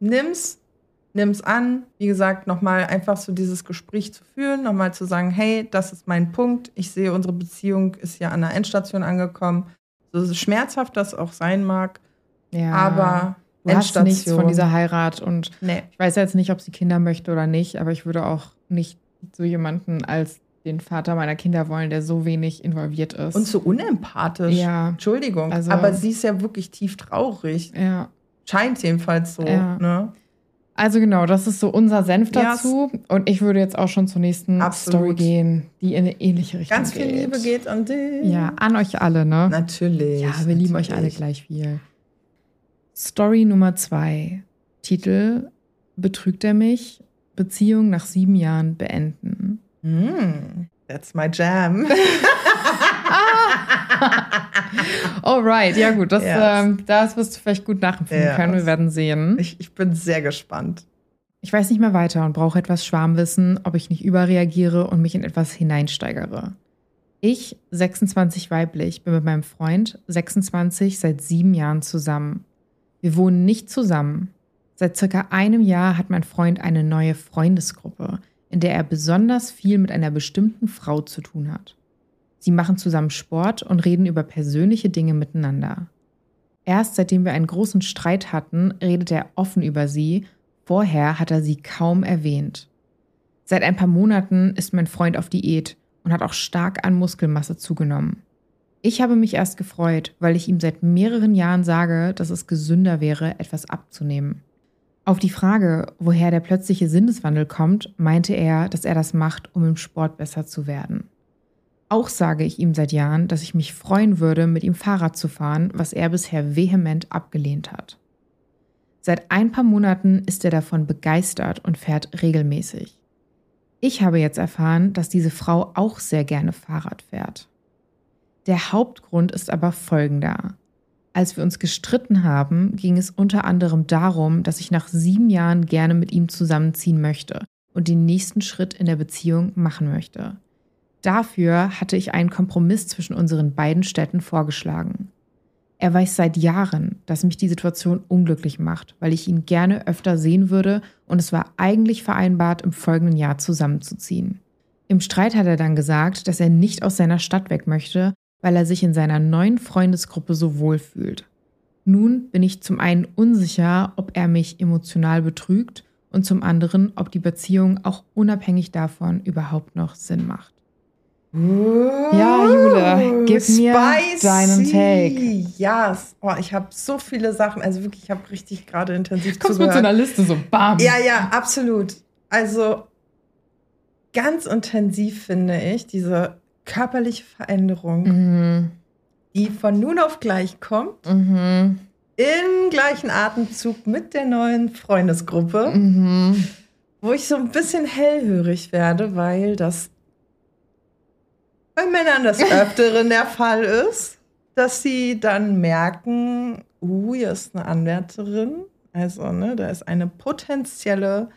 nimm's, nimm's an. Wie gesagt, nochmal einfach so dieses Gespräch zu führen, nochmal zu sagen, hey, das ist mein Punkt. Ich sehe, unsere Beziehung ist ja an der Endstation angekommen. So schmerzhaft das auch sein mag, Ja. aber du hast nichts Endstation. von dieser Heirat und nee. ich weiß jetzt nicht, ob sie Kinder möchte oder nicht, aber ich würde auch nicht so jemanden als den Vater meiner Kinder wollen, der so wenig involviert ist. Und so unempathisch. Ja. Entschuldigung. Also- aber sie ist ja wirklich tief traurig. ja. Scheint jedenfalls so. Ja. Ne? Also genau, das ist so unser Senf dazu. Und ich würde jetzt auch schon zur nächsten Absolut. Story gehen, die in eine ähnliche Richtung Ganz geht. viel Liebe geht an dich. Ja, an euch alle, ne? Natürlich. Ja, wir lieben euch alle natürlich. gleich viel. Story Nummer zwei. Titel: Betrügt er mich? Beziehung nach sieben Jahren beenden. Mm, that's my jam. Alright, ja gut, das, Yes. ähm, das wirst du vielleicht gut nachempfinden Yes. können. Wir werden sehen. ich, ich bin sehr gespannt. Ich weiß nicht mehr weiter und brauche etwas Schwarmwissen, ob ich nicht überreagiere und mich in etwas hineinsteigere. Ich, 26 weiblich, bin mit meinem Freund, 26, seit sieben Jahren zusammen. Wir wohnen nicht zusammen. Seit circa einem Jahr hat mein Freund eine neue Freundesgruppe, in der er besonders viel mit einer bestimmten Frau zu tun hat. Sie machen zusammen Sport und reden über persönliche Dinge miteinander. Erst seitdem wir einen großen Streit hatten, redet er offen über sie Vorher hat er sie kaum erwähnt. Seit ein paar Monaten ist mein Freund auf Diät und hat auch stark an Muskelmasse zugenommen. Ich habe mich erst gefreut, weil ich ihm seit mehreren Jahren sage, dass es gesünder wäre, etwas abzunehmen. Auf die Frage, woher der plötzliche Sinneswandel kommt, meinte er, dass er das macht, um im Sport besser zu werden. Auch sage ich ihm seit Jahren, dass ich mich freuen würde, mit ihm Fahrrad zu fahren, was er bisher vehement abgelehnt hat. Seit ein paar Monaten ist er davon begeistert und fährt regelmäßig. Ich habe jetzt erfahren, dass diese Frau auch sehr gerne Fahrrad fährt. Der Hauptgrund ist aber folgender. Als wir uns gestritten haben, ging es unter anderem darum, dass ich nach sieben Jahren gerne mit ihm zusammenziehen möchte und den nächsten Schritt in der Beziehung machen möchte. Dafür hatte ich einen Kompromiss zwischen unseren beiden Städten vorgeschlagen. Er weiß seit Jahren, dass mich die Situation unglücklich macht, weil ich ihn gerne öfter sehen würde und es war eigentlich vereinbart, im folgenden Jahr zusammenzuziehen. Im Streit hat er dann gesagt, dass er nicht aus seiner Stadt weg möchte, weil er sich in seiner neuen Freundesgruppe so wohl fühlt. Nun bin ich zum einen unsicher, ob er mich emotional betrügt und zum anderen, ob die Beziehung auch unabhängig davon überhaupt noch Sinn macht. Ja, Jule, gib mir deinen Take. Yes. Oh, ich habe so viele Sachen. Also wirklich, ich habe richtig gerade intensiv Kommst mit so zugehört. einer Liste so bam. Ja, ja, absolut. Also ganz intensiv finde ich diese körperliche Veränderung, Mhm. die von nun auf gleich kommt. Mhm. im gleichen Atemzug mit der neuen Freundesgruppe, Mhm. wo ich so ein bisschen hellhörig werde, weil das bei Männern des Öfteren der Fall ist, dass sie dann merken, uh, hier ist eine Anwärterin. Also, ne, da ist eine potenzielle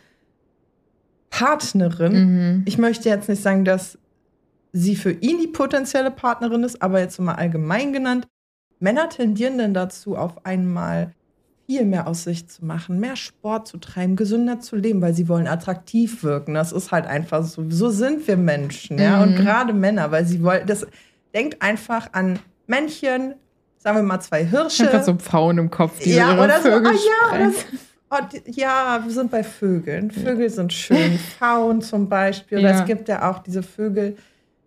Partnerin. Mhm. Ich möchte jetzt nicht sagen, dass sie für ihn die potenzielle Partnerin ist, aber jetzt mal allgemein genannt. Männer tendieren dann dazu, auf einmal viel mehr aus sich zu machen, mehr Sport zu treiben, gesünder zu leben, weil sie wollen attraktiv wirken. Das ist halt einfach so. So sind wir Menschen, ja. Mhm. Und gerade Männer, weil sie wollen, das denkt einfach an Männchen, sagen wir mal zwei Ich Hirsche. habe gerade so Pfauen im Kopf, die Ja, so ihre oder so, Vögel ah, ja, oder sprechen. Oh, ja, wir sind bei Vögeln. Vögel sind schön. Pfauen zum Beispiel. Oder Ja. Es gibt ja auch diese Vögel,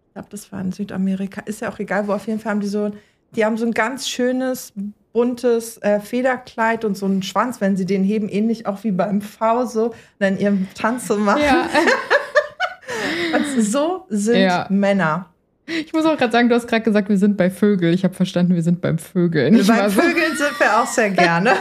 ich glaube, das war in Südamerika, ist ja auch egal, wo auf jeden Fall haben die so, die haben so ein ganz schönes, buntes äh, Federkleid und so einen Schwanz, wenn sie den heben, ähnlich auch wie beim V so, dann ihren Tanz so machen. Ja. Und so sind Ja. Männer. Ich muss auch gerade sagen, du hast gerade gesagt, wir sind bei Vögel. Ich habe verstanden, wir sind beim Vögeln. Ich Bei war so, Vögeln sind wir auch sehr gerne.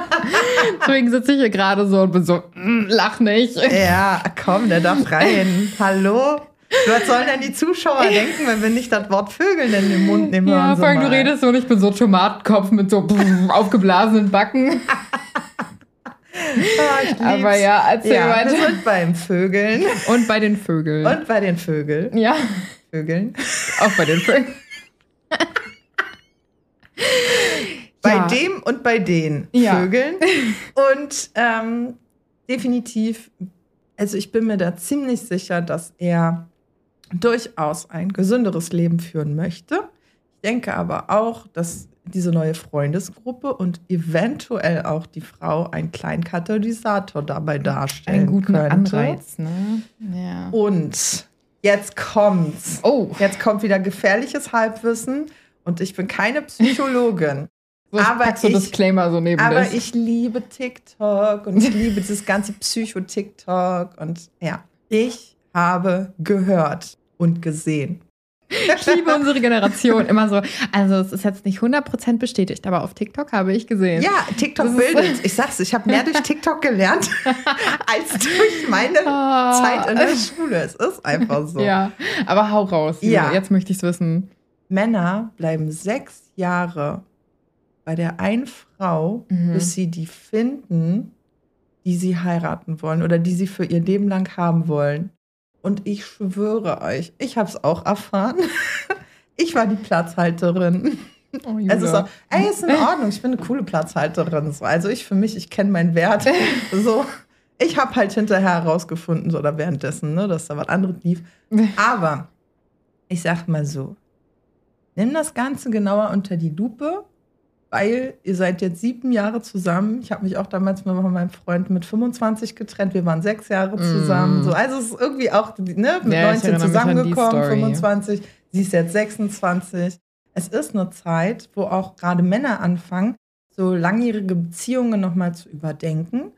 deswegen sitze ich hier gerade so und bin so, mm, lach nicht. Ja, komm, der darf rein. Hallo? Was sollen denn die Zuschauer denken, wenn wir nicht das Wort Vögeln in den Mund nehmen? Ja, vor allem du redest so und ich bin so Tomatenkopf mit so aufgeblasenen Backen. Lieb's. Aber ja, erzähl ja, wir weiter. sind beim Vögeln Und bei den Vögeln. und bei den Vögeln. ja, Vögeln. auch bei den Vögeln. Bei Ja. dem und bei den Ja. Vögeln. Und ähm, definitiv, also ich bin mir da ziemlich sicher, dass er durchaus ein gesünderes Leben führen möchte. Ich denke aber auch, dass diese neue Freundesgruppe und eventuell auch die Frau einen kleinen Katalysator dabei darstellen Einen guten könnte. Anreiz, ne? Ja. Und jetzt kommt's. Oh, Jetzt kommt wieder gefährliches Halbwissen und ich bin keine Psychologin. so aber ich- Disclaimer so neben Aber das. ich liebe TikTok und ich liebe dieses ganze Psycho-TikTok und ja, ich habe gehört und gesehen. Ich liebe unsere Generation immer so. Also, es ist jetzt nicht 100% bestätigt, aber auf TikTok habe ich gesehen. Ja, TikTok bildet. Ich sag's, ich habe mehr durch TikTok gelernt als durch meine Ah. Zeit in der Schule. Es ist einfach so. Ja, aber hau raus. Ja. Jetzt möchte ich es wissen. Männer bleiben sechs Jahre bei der einen Frau, Mhm. bis sie die finden, die sie heiraten wollen oder die sie für ihr Leben lang haben wollen. Und ich schwöre euch, ich habe es auch erfahren. Ich war die Platzhalterin. Oh, Es ist auch, ey, ist in Ordnung, ich bin eine coole Platzhalterin. So. Also ich für mich, ich kenne meinen Wert. So, ich habe halt hinterher herausgefunden, so, oder währenddessen, ne, dass da was anderes lief. Aber ich sag mal so, nimm das Ganze genauer unter die Lupe, weil ihr seid jetzt sieben Jahre zusammen. Ich habe mich auch damals mit meinem Freund mit 25 getrennt. Wir waren sechs Jahre zusammen. Mm. So, also es ist irgendwie auch ne, mit Ja, ich 19 erinnere mich an die zusammengekommen, Story. 25. Sie ist jetzt 26. Es ist eine Zeit, wo auch gerade Männer anfangen, so langjährige Beziehungen nochmal zu überdenken.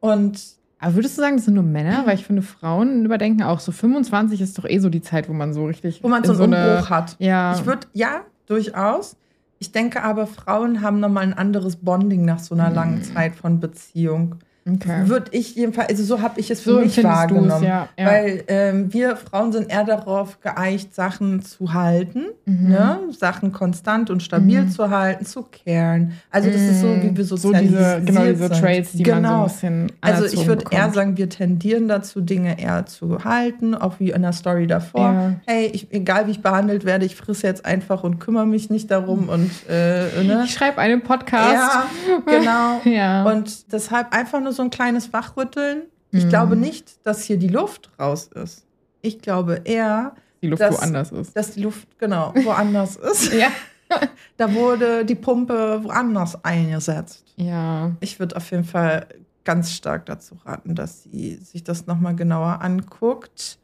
Und Aber würdest du sagen, das sind nur Männer? Weil ich finde, Frauen überdenken auch so 25 ist doch eh so die Zeit, wo man so richtig. wo man so einen eine- Umbruch hat. Ja. Ich würde, ja, durchaus. Ich denke aber, Frauen haben nochmal ein anderes Bonding nach so einer langen Zeit von Beziehung. Okay. Würde ich jedenfalls, also so habe ich es für So mich wahrgenommen. ja, ja. Weil ähm, wir Frauen sind eher darauf geeicht, Sachen zu halten, Mhm. ne? Sachen konstant und stabil Mhm. zu halten, zu kehren. Also das ist so, wie wir so sozialisiert diese, genau diese. Traits, die man so ein bisschen Also ich würde eher sagen, wir tendieren dazu, Dinge eher zu halten, auch wie in der Story davor. Ja. Hey, ich, egal wie ich behandelt werde, ich frisse jetzt einfach und kümmere mich nicht darum und äh, ne? Ich schreibe einen Podcast. Ja, genau. Ja. Und deshalb einfach nur so ein kleines Wachrütteln. Ich Mhm. glaube nicht, dass hier die Luft raus ist. Ich glaube eher, die Luft das- woanders ist. dass die Luft genau woanders ist. Ja. Da wurde die Pumpe woanders eingesetzt. Ja. Ich würde auf jeden Fall ganz stark dazu raten, dass sie sich das nochmal genauer anguckt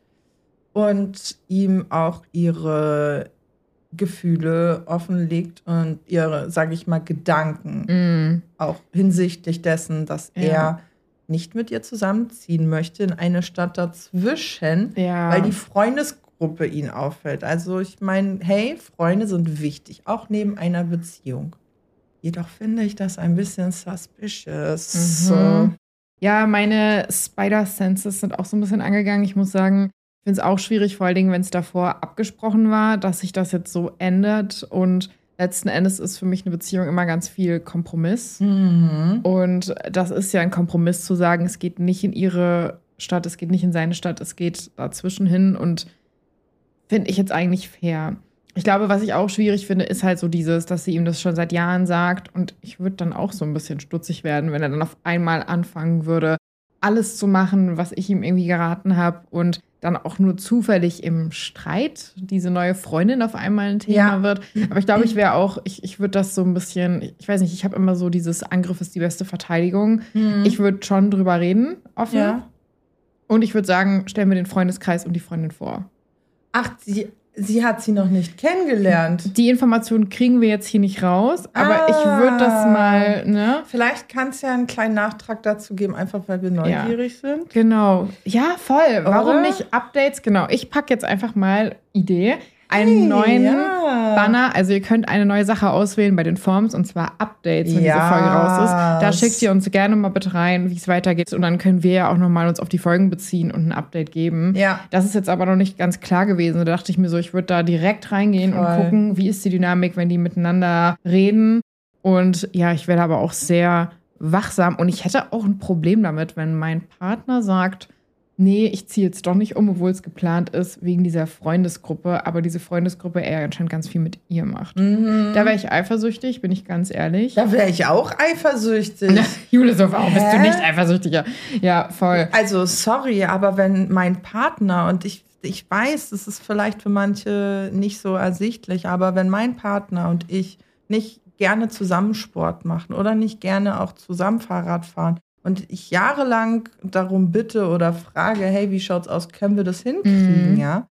und ihm auch ihre Gefühle offenlegt und ihre, sage ich mal, Gedanken Mm. auch hinsichtlich dessen, dass Ja. er nicht mit ihr zusammenziehen möchte in eine Stadt dazwischen, Ja. weil die Freundesgruppe ihn auffällt. Also ich meine, hey, Freunde sind wichtig, auch neben einer Beziehung. Jedoch finde ich das ein bisschen suspicious. Mhm. So. Ja, meine Spider-Senses sind auch so ein bisschen angegangen. Ich muss sagen, ich finde es auch schwierig, vor allen Dingen, wenn es davor abgesprochen war, dass sich das jetzt so ändert. Und letzten Endes ist für mich eine Beziehung immer ganz viel Kompromiss. Mhm. Und das ist ja ein Kompromiss zu sagen, es geht nicht in ihre Stadt, es geht nicht in seine Stadt, es geht dazwischen hin. Und finde ich jetzt eigentlich fair. Ich glaube, was ich auch schwierig finde, ist halt so dieses, dass sie ihm das schon seit Jahren sagt. Und ich würde dann auch so ein bisschen stutzig werden, wenn er dann auf einmal anfangen würde, alles zu machen, was ich ihm irgendwie geraten habe. Und dann auch nur zufällig im Streit diese neue Freundin auf einmal ein Thema Ja. wird. Aber ich glaube, ich wäre auch, ich, ich würde das so ein bisschen, ich weiß nicht, ich habe immer so dieses Angriff ist die beste Verteidigung. Mhm. Ich würde schon drüber reden, offen. ja. Und ich würde sagen, stellen wir den Freundeskreis und die Freundin vor. Ach, sie, sie hat sie noch nicht kennengelernt. Die Informationen kriegen wir jetzt hier nicht raus, aber Ah. ich würde das mal, ne? Vielleicht kann es ja einen kleinen Nachtrag dazu geben, einfach weil wir neugierig sind. Genau. Ja, voll. Warum Oder? nicht Updates? Genau. Ich packe jetzt einfach mal Idee. Einen neuen ja. Banner. Also ihr könnt eine neue Sache auswählen bei den Forms und zwar Updates, wenn Ja. diese Folge raus ist. Da schickt ihr uns gerne mal bitte rein, wie es weitergeht. Und dann können wir ja auch nochmal uns auf die Folgen beziehen und ein Update geben. Ja. Das ist jetzt aber noch nicht ganz klar gewesen. Da dachte ich mir so, ich würde da direkt reingehen und Voll. gucken, wie ist die Dynamik, wenn die miteinander reden. Und ja, ich werde aber auch sehr wachsam. Und ich hätte auch ein Problem damit, wenn mein Partner sagt, nee, ich ziehe jetzt doch nicht um, obwohl es geplant ist, wegen dieser Freundesgruppe. Aber diese Freundesgruppe er anscheinend ganz viel mit ihr macht. Mhm. Da wäre ich eifersüchtig, bin ich ganz ehrlich. Da wäre ich auch eifersüchtig. Jule, so warum bist du Hä? nicht eifersüchtig? Ja, Ja, voll. Also, sorry, aber wenn mein Partner und ich, ich weiß, das ist vielleicht für manche nicht so ersichtlich, aber wenn mein Partner und ich nicht gerne zusammen Sport machen oder nicht gerne auch zusammen Fahrrad fahren und ich jahrelang darum bitte oder frage, hey, wie schaut's aus, können wir das hinkriegen, Mhm. ja?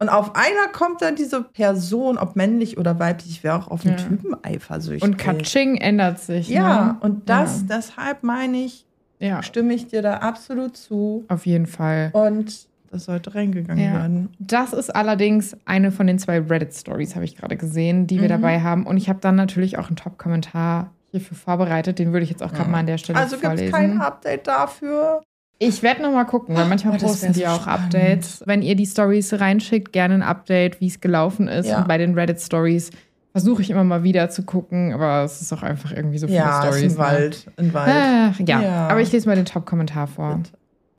Und auf einmal kommt dann diese Person, ob männlich oder weiblich, ich wäre auch auf den Ja. Typen eifersüchtig. Und Katsching ändert sich. Ja, ne? und das, Ja. deshalb meine ich, Ja, stimme ich dir da absolut zu. auf jeden Fall. Und das sollte reingegangen Ja. werden. Das ist allerdings eine von den zwei Reddit-Stories, habe ich gerade gesehen, die wir Mhm. dabei haben. Und ich habe dann natürlich auch einen Top-Kommentar hierfür vorbereitet. Den würde ich jetzt auch gerade mal an der Stelle Also gibt es vorlesen. kein Update dafür. Ich werde noch mal gucken, weil manchmal Oh, posten die so auch spannend. Updates. Wenn ihr die Stories reinschickt, gerne ein Update, wie es gelaufen ist. Ja. Und bei den Reddit-Stories versuche ich immer mal wieder zu gucken, aber es ist auch einfach irgendwie so viele Ja, Stories. ist ein Wald. Ein Wald. Ach, ja. Ja. aber ich lese mal den Top-Kommentar vor. Bitte.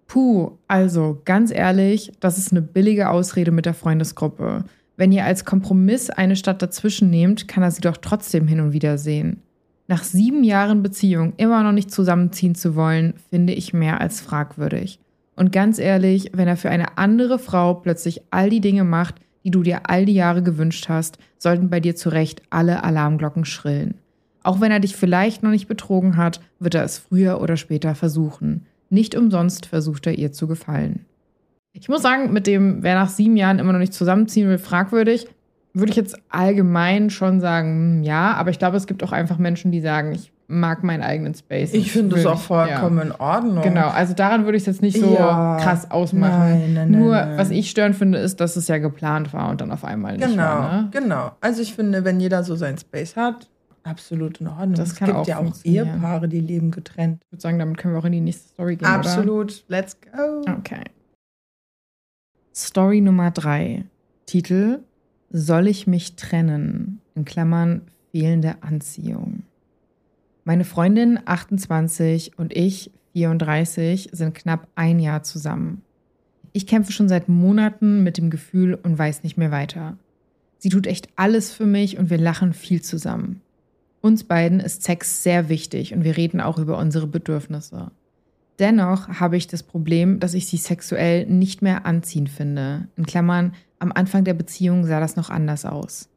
Puh, also ganz ehrlich, das ist eine billige Ausrede mit der Freundesgruppe. Wenn ihr als Kompromiss eine Stadt dazwischen nehmt, kann er sie doch trotzdem hin und wieder sehen. Nach sieben Jahren Beziehung immer noch nicht zusammenziehen zu wollen, finde ich mehr als fragwürdig. Und ganz ehrlich, wenn er für eine andere Frau plötzlich all die Dinge macht, die du dir all die Jahre gewünscht hast, sollten bei dir zu Recht alle Alarmglocken schrillen. Auch wenn er dich vielleicht noch nicht betrogen hat, wird er es früher oder später versuchen. Nicht umsonst versucht er ihr zu gefallen. Ich muss sagen, mit dem, wer nach sieben Jahren immer noch nicht zusammenziehen will, fragwürdig, würde ich jetzt allgemein schon sagen, hm, ja, aber ich glaube, es gibt auch einfach Menschen, die sagen, ich mag meinen eigenen Space. Ich finde es auch vollkommen in Ordnung. Ja. Genau, also daran würde ich es jetzt nicht so Ja. krass ausmachen. Nein, nein, nein, Nur, nein. was ich störend finde, ist, dass es ja geplant war und dann auf einmal nicht Genau, war. Ne? genau. Also ich finde, wenn jeder so seinen Space hat, absolut in Ordnung. Das es kann gibt auch ja auch. Ehepaare, die leben getrennt. Ich würde sagen, damit können wir auch in die nächste Story gehen. Absolut. Let's go. Oder? Okay. Story Nummer drei. Titel Soll ich mich trennen? In Klammern fehlende Anziehung. Meine Freundin 28 und ich 34 sind knapp ein Jahr zusammen. Ich kämpfe schon seit Monaten mit dem Gefühl und weiß nicht mehr weiter. Sie tut echt alles für mich und wir lachen viel zusammen. Uns beiden ist Sex sehr wichtig und wir reden auch über unsere Bedürfnisse. Dennoch habe ich das Problem, dass ich sie sexuell nicht mehr anziehend finde. In Klammern, am Anfang der Beziehung sah das noch anders aus.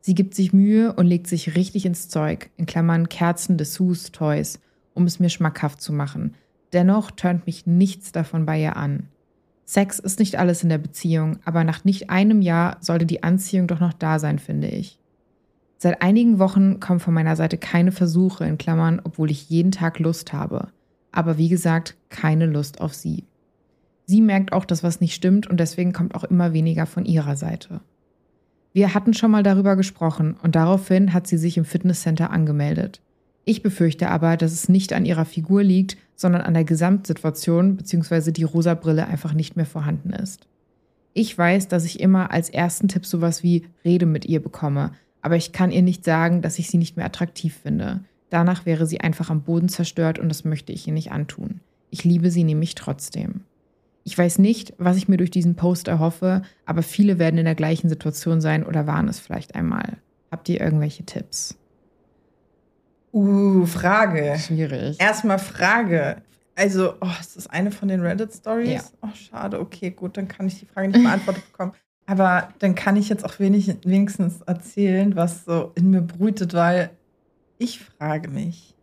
Sie gibt sich Mühe und legt sich richtig ins Zeug, in Klammern Kerzen, Dessous, Toys, um es mir schmackhaft zu machen. Dennoch turnt mich nichts davon bei ihr an. Sex ist nicht alles in der Beziehung, aber nach nicht einem Jahr sollte die Anziehung doch noch da sein, finde ich. Seit einigen Wochen kommen von meiner Seite keine Versuche, in Klammern, obwohl ich jeden Tag Lust habe aber wie gesagt, keine Lust auf sie. Sie merkt auch, dass was nicht stimmt und deswegen kommt auch immer weniger von ihrer Seite. Wir hatten schon mal darüber gesprochen und daraufhin hat sie sich im Fitnesscenter angemeldet. Ich befürchte aber, dass es nicht an ihrer Figur liegt, sondern an der Gesamtsituation bzw. die rosa Brille einfach nicht mehr vorhanden ist. Ich weiß, dass ich immer als ersten Tipp sowas wie Rede mit ihr bekomme, aber ich kann ihr nicht sagen, dass ich sie nicht mehr attraktiv finde. Danach wäre sie einfach am Boden zerstört und das möchte ich ihr nicht antun. Ich liebe sie nämlich trotzdem. Ich weiß nicht, was ich mir durch diesen Post erhoffe, aber viele werden in der gleichen Situation sein oder waren es vielleicht einmal. Habt ihr irgendwelche Tipps? Uh, Frage. Schwierig. Erstmal Frage. Also, oh, ist das eine von den Reddit-Stories? Ja. Oh, schade. Okay, gut, dann kann ich die Frage nicht beantwortet bekommen. Aber dann kann ich jetzt auch wenig, wenigstens erzählen, was so in mir brütet, weil ich frage mich,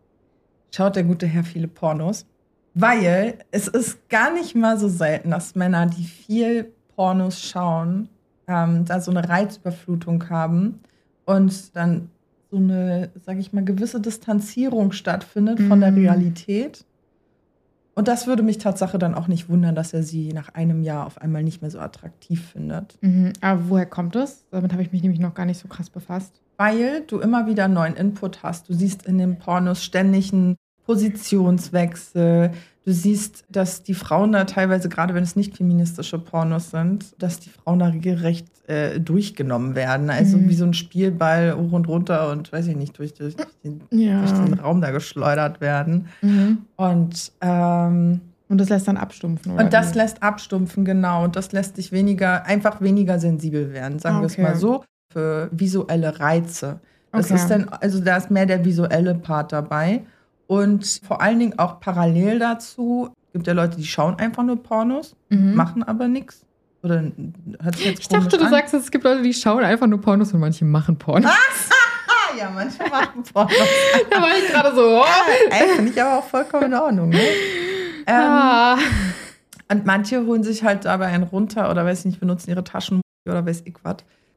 schaut der gute Herr viele Pornos? Weil es ist gar nicht mal so selten, dass Männer, die viel Pornos schauen, ähm, da so eine Reizüberflutung haben und dann so eine, sag ich mal, gewisse Distanzierung stattfindet von der Mhm. Realität. Und das würde mich Tatsache dann auch nicht wundern, dass er sie nach einem Jahr auf einmal nicht mehr so attraktiv findet. Mhm. Aber woher kommt das? Damit habe ich mich nämlich noch gar nicht so krass befasst. Weil du immer wieder neuen Input hast. Du siehst in den Pornos ständig einen Positionswechsel. Du siehst, dass die Frauen da teilweise, gerade wenn es nicht feministische Pornos sind, dass die Frauen da regelrecht äh, durchgenommen werden. Also Mhm. wie so ein Spielball hoch und runter und weiß ich nicht, durch, durch, durch, den, Ja. durch den Raum da geschleudert werden. Mhm. Und ähm, Und das lässt dann abstumpfen, oder? Und das wie? lässt abstumpfen, genau. Und das lässt dich weniger, einfach weniger sensibel werden, sagen wir es Okay. mal so, für visuelle Reize. Das Okay. ist dann, also da ist mehr der visuelle Part dabei. Und vor allen Dingen auch parallel dazu, gibt ja Leute, die schauen einfach nur Pornos, Mhm. machen aber nichts. Oder hört sich jetzt Ich dachte, du an. sagst, es gibt Leute, die schauen einfach nur Pornos und manche machen Pornos. Ja, manche machen Pornos. da war ich gerade so. Oh. Ey, finde ich aber auch vollkommen in Ordnung. Ne? Ähm, Ah. Und manche holen sich halt dabei einen runter oder weiß ich nicht, benutzen ihre Taschen oder weiß ich was.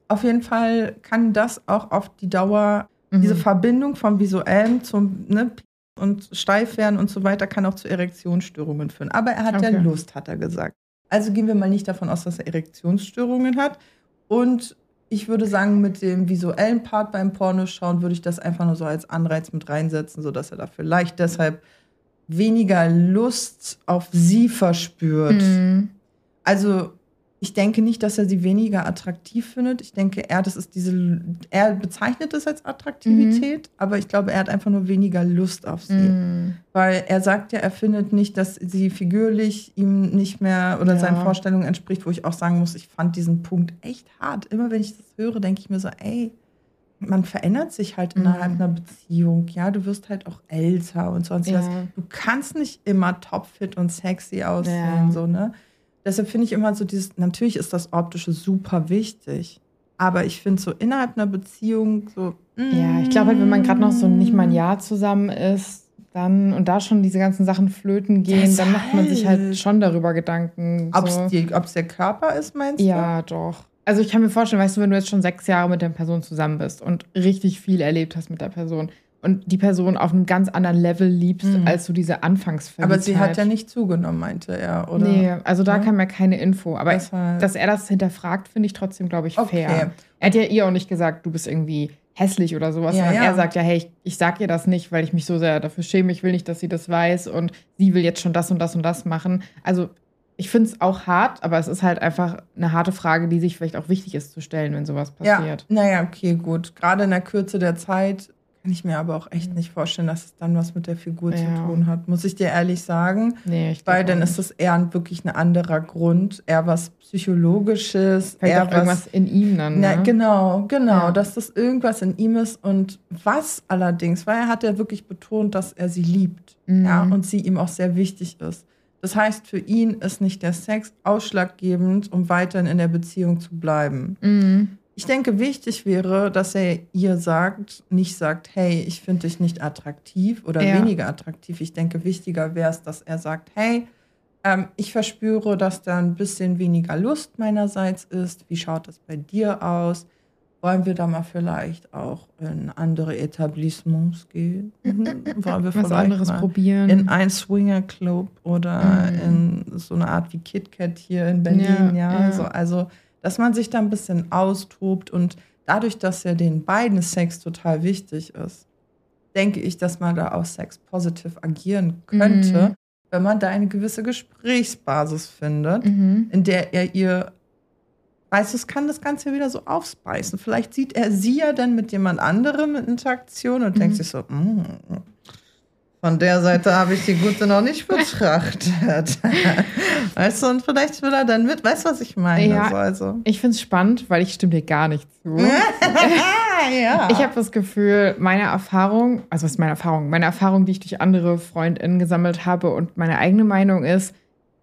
Auf jeden Fall kann das auch auf die Dauer, Mhm. diese Verbindung vom Visuellen zum ne, und steif werden und so weiter, kann auch zu Erektionsstörungen führen. Aber er hat ja Okay. Lust, hat er gesagt. Also gehen wir mal nicht davon aus, dass er Erektionsstörungen hat. Und ich würde sagen, mit dem visuellen Part beim Pornoschauen würde ich das einfach nur so als Anreiz mit reinsetzen, sodass er da vielleicht deshalb weniger Lust auf sie verspürt. Mhm. Also ich denke nicht, dass er sie weniger attraktiv findet. Ich denke, er, das ist diese, er bezeichnet es als Attraktivität, aber ich glaube, er hat einfach nur weniger Lust auf sie. Mhm. Weil er sagt ja, er findet nicht, dass sie figürlich ihm nicht mehr oder Ja. seinen Vorstellungen entspricht, wo ich auch sagen muss, ich fand diesen Punkt echt hart. Immer wenn ich das höre, denke ich mir so, ey, man verändert sich halt Mhm. innerhalb einer Beziehung. Ja, du wirst halt auch älter und sonst was. Ja. Du kannst nicht immer topfit und sexy aussehen, Ja. so, ne? Deshalb finde ich immer so dieses, natürlich ist das Optische super wichtig. Aber ich finde so innerhalb einer Beziehung so. Ja, ich glaube halt, wenn man gerade noch so nicht mal ein Jahr zusammen ist, dann und da schon diese ganzen Sachen flöten gehen, dann macht man sich halt schon darüber Gedanken. Ob es So. der Körper ist, meinst du? Ja, doch. Also ich kann mir vorstellen, weißt du, wenn du jetzt schon sechs Jahre mit der Person zusammen bist und richtig viel erlebt hast mit der Person und die Person auf einem ganz anderen Level liebst, Mhm. als du diese Anfangsverliebtheit. Aber sie hat ja nicht zugenommen, meinte er, oder? Nee, also da Ja. kam ja keine Info. Aber Deshalb. dass er das hinterfragt, finde ich trotzdem, glaube ich, Okay. fair. Er hat ja ihr auch nicht gesagt, du bist irgendwie hässlich oder sowas, Ja, sondern ja. er sagt ja, hey, ich, ich sag ihr das nicht, weil ich mich so sehr dafür schäme, ich will nicht, dass sie das weiß und sie will jetzt schon das und das und das machen. Also ich finde es auch hart, aber es ist halt einfach eine harte Frage, die sich vielleicht auch wichtig ist zu stellen, wenn sowas Ja, passiert. naja, okay, gut. Gerade in der Kürze der Zeit kann ich mir aber auch echt nicht vorstellen, dass es dann was mit der Figur zu Ja. tun hat. Muss ich dir ehrlich sagen. Nee, Weil dann ist es eher wirklich ein anderer Grund, eher was Psychologisches, Vielleicht eher auch irgendwas in ihm dann. Na, Ne? genau, genau, Ja. dass das irgendwas in ihm ist und was allerdings, weil er hat ja wirklich betont, dass er sie liebt, Mhm. ja, und sie ihm auch sehr wichtig ist. Das heißt, für ihn ist nicht der Sex ausschlaggebend, um weiterhin in der Beziehung zu bleiben. Mhm. Ich denke, wichtig wäre, dass er ihr sagt, nicht sagt, hey, ich finde dich nicht attraktiv oder Ja. weniger attraktiv. Ich denke, wichtiger wäre es, dass er sagt, hey, ähm, ich verspüre, dass da ein bisschen weniger Lust meinerseits ist. Wie schaut es bei dir aus? Wollen wir da mal vielleicht auch in andere Etablissements gehen? Wollen wir Was vielleicht anderes mal probieren. in ein Swingerclub oder Mhm. in so eine Art wie KitKat hier in Berlin, Ja, ja. ja. So, also, dass man sich da ein bisschen austobt und dadurch, dass ja den beiden Sex total wichtig ist, denke ich, dass man da auch Sex positiv agieren könnte, mhm. wenn man da eine gewisse Gesprächsbasis findet, mhm. in der er ihr Weißt du, es kann das Ganze wieder so aufspeisen. Vielleicht sieht er sie ja dann mit jemand anderem in Interaktion und mhm. denkt sich so, mm, von der Seite habe ich die Gute noch nicht betrachtet. weißt du, und vielleicht will er dann mit, weißt du, was ich meine? Ja, also. Ich finde es spannend, weil ich stimme dir gar nicht zu. ja. Ich habe das Gefühl, meine Erfahrung, also was ist meine Erfahrung? Meine Erfahrung, die ich durch andere FreundInnen gesammelt habe und meine eigene Meinung ist,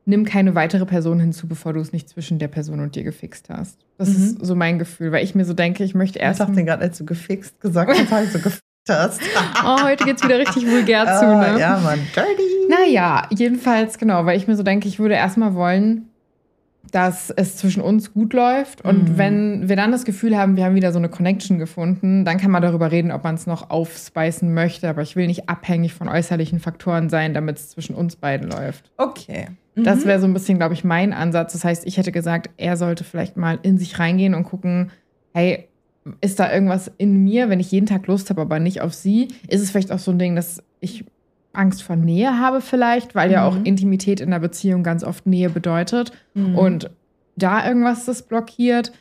nimm keine weitere Person hinzu, bevor du es nicht zwischen der Person und dir gefixt hast. Das mhm. ist so mein Gefühl, weil ich mir so denke, ich möchte erst. Ich dachte gerade, als du gefixt gesagt hast, habe ich so gefixt hast. oh, heute geht's wieder richtig vulgär zu, oh, ne? Ja, Mann, dirty. Naja, jedenfalls, genau, weil ich mir so denke, ich würde erstmal wollen, dass es zwischen uns gut läuft. Und mhm. wenn wir dann das Gefühl haben, wir haben wieder so eine Connection gefunden, dann kann man darüber reden, ob man es noch aufspeisen möchte. Aber ich will nicht abhängig von äußerlichen Faktoren sein, damit es zwischen uns beiden läuft. Okay. Mhm. Das wäre so ein bisschen, glaube ich, mein Ansatz. Das heißt, ich hätte gesagt, er sollte vielleicht mal in sich reingehen und gucken, hey, ist da irgendwas in mir, wenn ich jeden Tag Lust habe, aber nicht auf sie? Ist es vielleicht auch so ein Ding, dass ich Angst vor Nähe habe vielleicht, weil mhm. ja auch mhm. Intimität in der Beziehung ganz oft Nähe bedeutet mhm. und da irgendwas das blockiert,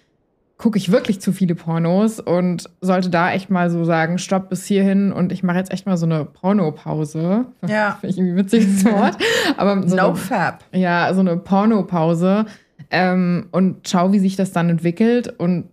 gucke ich wirklich zu viele Pornos und sollte da echt mal so sagen, stopp bis hierhin und ich mache jetzt echt mal so eine Pornopause. Ja. Finde ich irgendwie witziges Wort. Aber so no eine, fab. Ja, so eine Pornopause ähm, und schau, wie sich das dann entwickelt und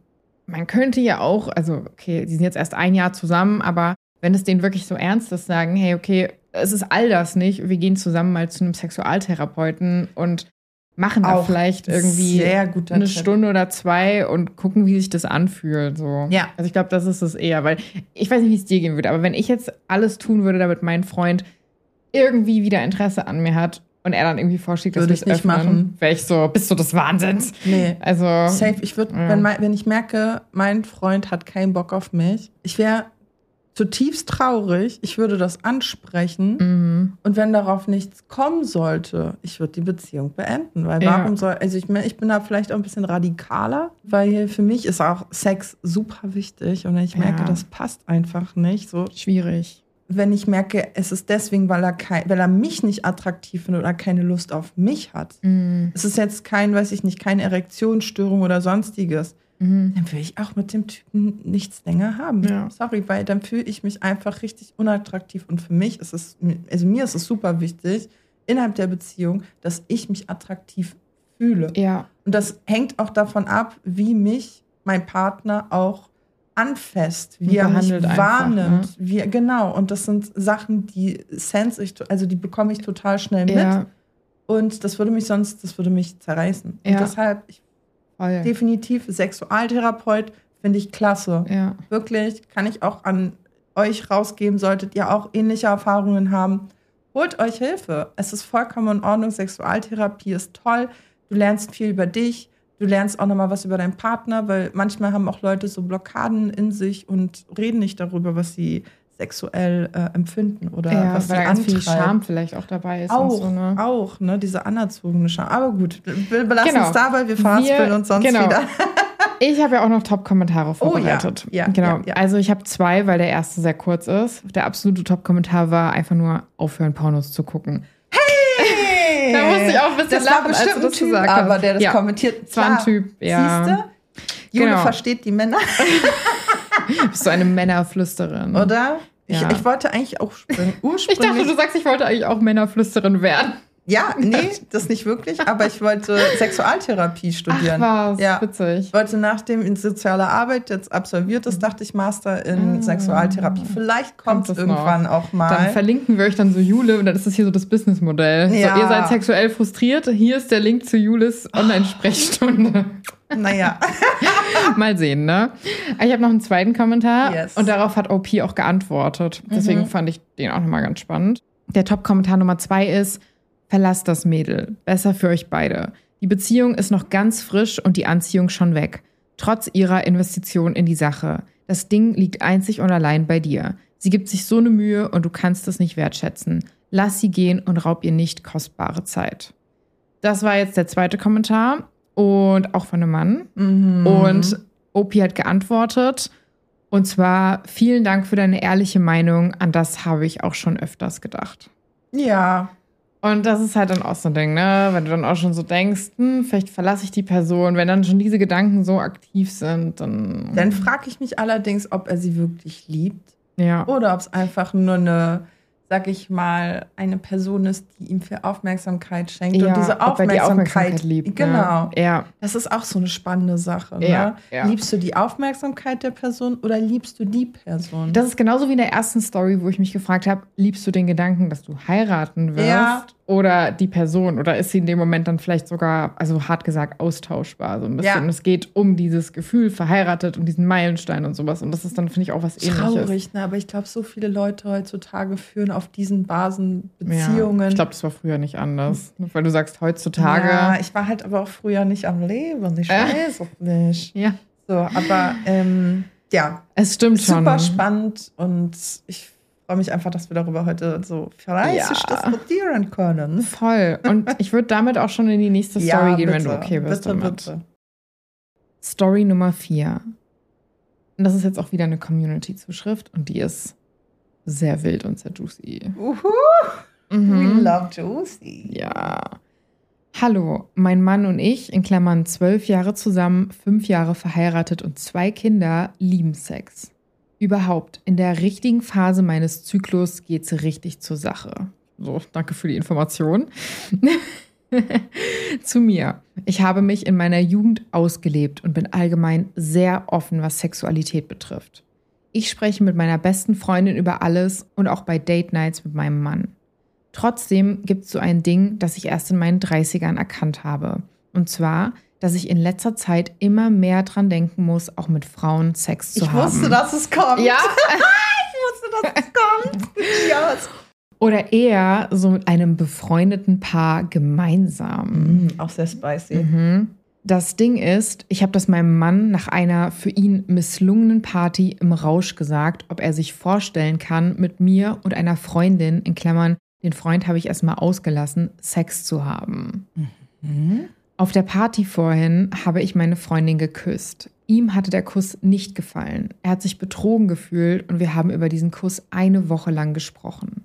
man könnte ja auch, also okay, die sind jetzt erst ein Jahr zusammen, aber wenn es denen wirklich so ernst ist, sagen, hey, okay, es ist all das nicht, wir gehen zusammen mal zu einem Sexualtherapeuten und machen da vielleicht irgendwie eine Tipp. Stunde oder zwei und gucken, wie sich das anfühlt. So. Ja. Also ich glaube, das ist es eher, weil ich weiß nicht, wie es dir gehen würde, aber wenn ich jetzt alles tun würde, damit mein Freund irgendwie wieder Interesse an mir hat und er dann irgendwie vorschlägt, dass wir es nicht machen, wäre ich so, bist du des Wahnsinns? Nee. Also safe. Ich würde, ja. wenn, wenn ich merke, mein Freund hat keinen Bock auf mich, ich wäre zutiefst traurig. Ich würde das ansprechen. Mhm. Und wenn darauf nichts kommen sollte, ich würde die Beziehung beenden. Weil ja. warum soll, also ich, ich bin da vielleicht auch ein bisschen radikaler, weil für mich ist auch Sex super wichtig. Und ich merke, ja. das passt einfach nicht, so. Schwierig wenn ich merke, es ist deswegen, weil er, kein, weil er mich nicht attraktiv findet oder keine Lust auf mich hat. Mm. Es ist jetzt kein, weiß ich nicht, keine Erektionsstörung oder sonstiges. Mm. Dann will ich auch mit dem Typen nichts länger haben. Ja. Sorry, weil dann fühle ich mich einfach richtig unattraktiv. Und für mich ist es, also mir ist es super wichtig, innerhalb der Beziehung, dass ich mich attraktiv fühle. Ja. Und das hängt auch davon ab, wie mich mein Partner auch anfasst, wie er mich wahrnimmt, einfach, ne? wie genau. Und das sind Sachen, die sense ich, also die bekomme ich total schnell mit. Ja. Und das würde mich sonst, das würde mich zerreißen. Ja. Und deshalb, ich, Voll. definitiv Sexualtherapeut finde ich klasse. Ja. Wirklich, kann ich auch an euch rausgeben, solltet ihr auch ähnliche Erfahrungen haben. Holt euch Hilfe. Es ist vollkommen in Ordnung. Sexualtherapie ist toll. Du lernst viel über dich Du lernst auch nochmal was über deinen Partner, weil manchmal haben auch Leute so Blockaden in sich und reden nicht darüber, was sie sexuell äh, empfinden oder ja, was weil sie ganz viel Scham vielleicht auch dabei ist. Auch, so, ne? auch, ne? Diese anerzogene Scham. Aber gut, wir belassen genau. es dabei, wir verhaspeln uns sonst genau. wieder. ich habe ja auch noch Top-Kommentare vorbereitet. Oh, ja. ja genau. Ja, also ich habe zwei, weil der erste sehr kurz ist. Der absolute Top-Kommentar war einfach nur aufhören, Pornos zu gucken. Da musste ich auch ein bisschen das lachen, war bestimmt als du das typ, gesagt hast. Aber der das ja. kommentiert. Das war ein Typ, ja. Siehste? Jule genau. versteht die Männer. Bist du eine Männerflüsterin? Oder? Ich, ja. ich wollte eigentlich auch ursprünglich. Ich dachte, du sagst, ich wollte eigentlich auch Männerflüsterin werden. Ja, nee, das nicht wirklich, aber ich wollte Sexualtherapie studieren. Ach was, ja. witzig. Ich wollte nachdem in sozialer Arbeit jetzt absolviert ist, dachte ich Master in ah. Sexualtherapie. Vielleicht kommt es irgendwann noch. auch mal. Dann verlinken wir euch dann so Jule und dann ist das hier so das Businessmodell. Ja. So, ihr seid sexuell frustriert, hier ist der Link zu Jules Online-Sprechstunde. Naja. mal sehen, ne? Ich habe noch einen zweiten Kommentar yes. und darauf hat OP auch geantwortet. Deswegen mhm. fand ich den auch nochmal ganz spannend. Der Top-Kommentar Nummer zwei ist, Verlasst das Mädel. Besser für euch beide. Die Beziehung ist noch ganz frisch und die Anziehung schon weg. Trotz ihrer Investition in die Sache. Das Ding liegt einzig und allein bei dir. Sie gibt sich so eine Mühe und du kannst es nicht wertschätzen. Lass sie gehen und raub ihr nicht kostbare Zeit. Das war jetzt der zweite Kommentar. und auch von einem Mann. Mhm. Und Opi hat geantwortet. Und zwar, vielen Dank für deine ehrliche Meinung. An das habe ich auch schon öfters gedacht. ja, Und das ist halt dann auch so ein Ding, ne? Wenn du dann auch schon so denkst, hm, vielleicht verlasse ich die Person. Wenn dann schon diese Gedanken so aktiv sind, dann. dann frage ich mich allerdings, ob er sie wirklich liebt ja. oder ob es einfach nur eine, sag ich mal, eine Person ist, die ihm viel Aufmerksamkeit schenkt. ja, und diese er Aufmerksamkeit, die Aufmerksamkeit liebt. Genau. Ne? Ja. Das ist auch so eine spannende Sache. Ne? Ja, ja. Liebst du die Aufmerksamkeit der Person oder liebst du die Person? Das ist genauso wie in der ersten Story, wo ich mich gefragt habe, liebst du den Gedanken, dass du heiraten wirst oder die Person? Oder ist sie in dem Moment dann vielleicht sogar, also hart gesagt, austauschbar? So ein bisschen. Und es geht um dieses Gefühl, verheiratet und diesen Meilenstein und sowas. Und das ist dann, finde ich, auch was ähnliches. Traurig, ne? aber ich glaube, so viele Leute heutzutage führen auf diesen Basen Ja. Beziehungen. Ich glaube, das war früher nicht anders. Nur Weil du sagst, heutzutage. Ja, ich war halt aber auch früher nicht am Leben. Ich weiß auch nicht. Ja, So, aber ähm, ja, es stimmt schon. super spannend und ich freue mich einfach, dass wir darüber heute so fleißig Ja. diskutieren können. Voll. Und ich würde damit auch schon in die nächste Story gehen, wenn du bitte, okay bist bitte, damit. bitte. Story Nummer vier. Und das ist jetzt auch wieder eine Community-Zuschrift und die ist sehr wild und sehr juicy. Uhu, Mhm. we love Juicy. Ja. Hallo, mein Mann und ich, in Klammern zwölf Jahre zusammen, fünf Jahre verheiratet und zwei Kinder, lieben Sex. Überhaupt, in der richtigen Phase meines Zyklus geht's richtig zur Sache. So, danke für die Information. Zu mir. Ich habe mich in meiner Jugend ausgelebt und bin allgemein sehr offen, was Sexualität betrifft. Ich spreche mit meiner besten Freundin über alles und auch bei Date Nights mit meinem Mann. Trotzdem gibt es so ein Ding, das ich erst in meinen 30ern erkannt habe. Und zwar, dass ich in letzter Zeit immer mehr dran denken muss, auch mit Frauen Sex zu Ich haben. wusste, dass es kommt. Ja, Ich wusste, dass es kommt. ja. oder eher so mit einem befreundeten Paar gemeinsam. Mm, auch sehr spicy. Mhm. Das Ding ist, ich habe das meinem Mann nach einer für ihn misslungenen Party im Rausch gesagt, ob er sich vorstellen kann, mit mir und einer Freundin, in Klammern, den Freund habe ich erstmal ausgelassen, Sex zu haben. Mhm. Auf der Party vorhin habe ich meine Freundin geküsst. Ihm hatte der Kuss nicht gefallen. Er hat sich betrogen gefühlt und wir haben über diesen Kuss eine Woche lang gesprochen.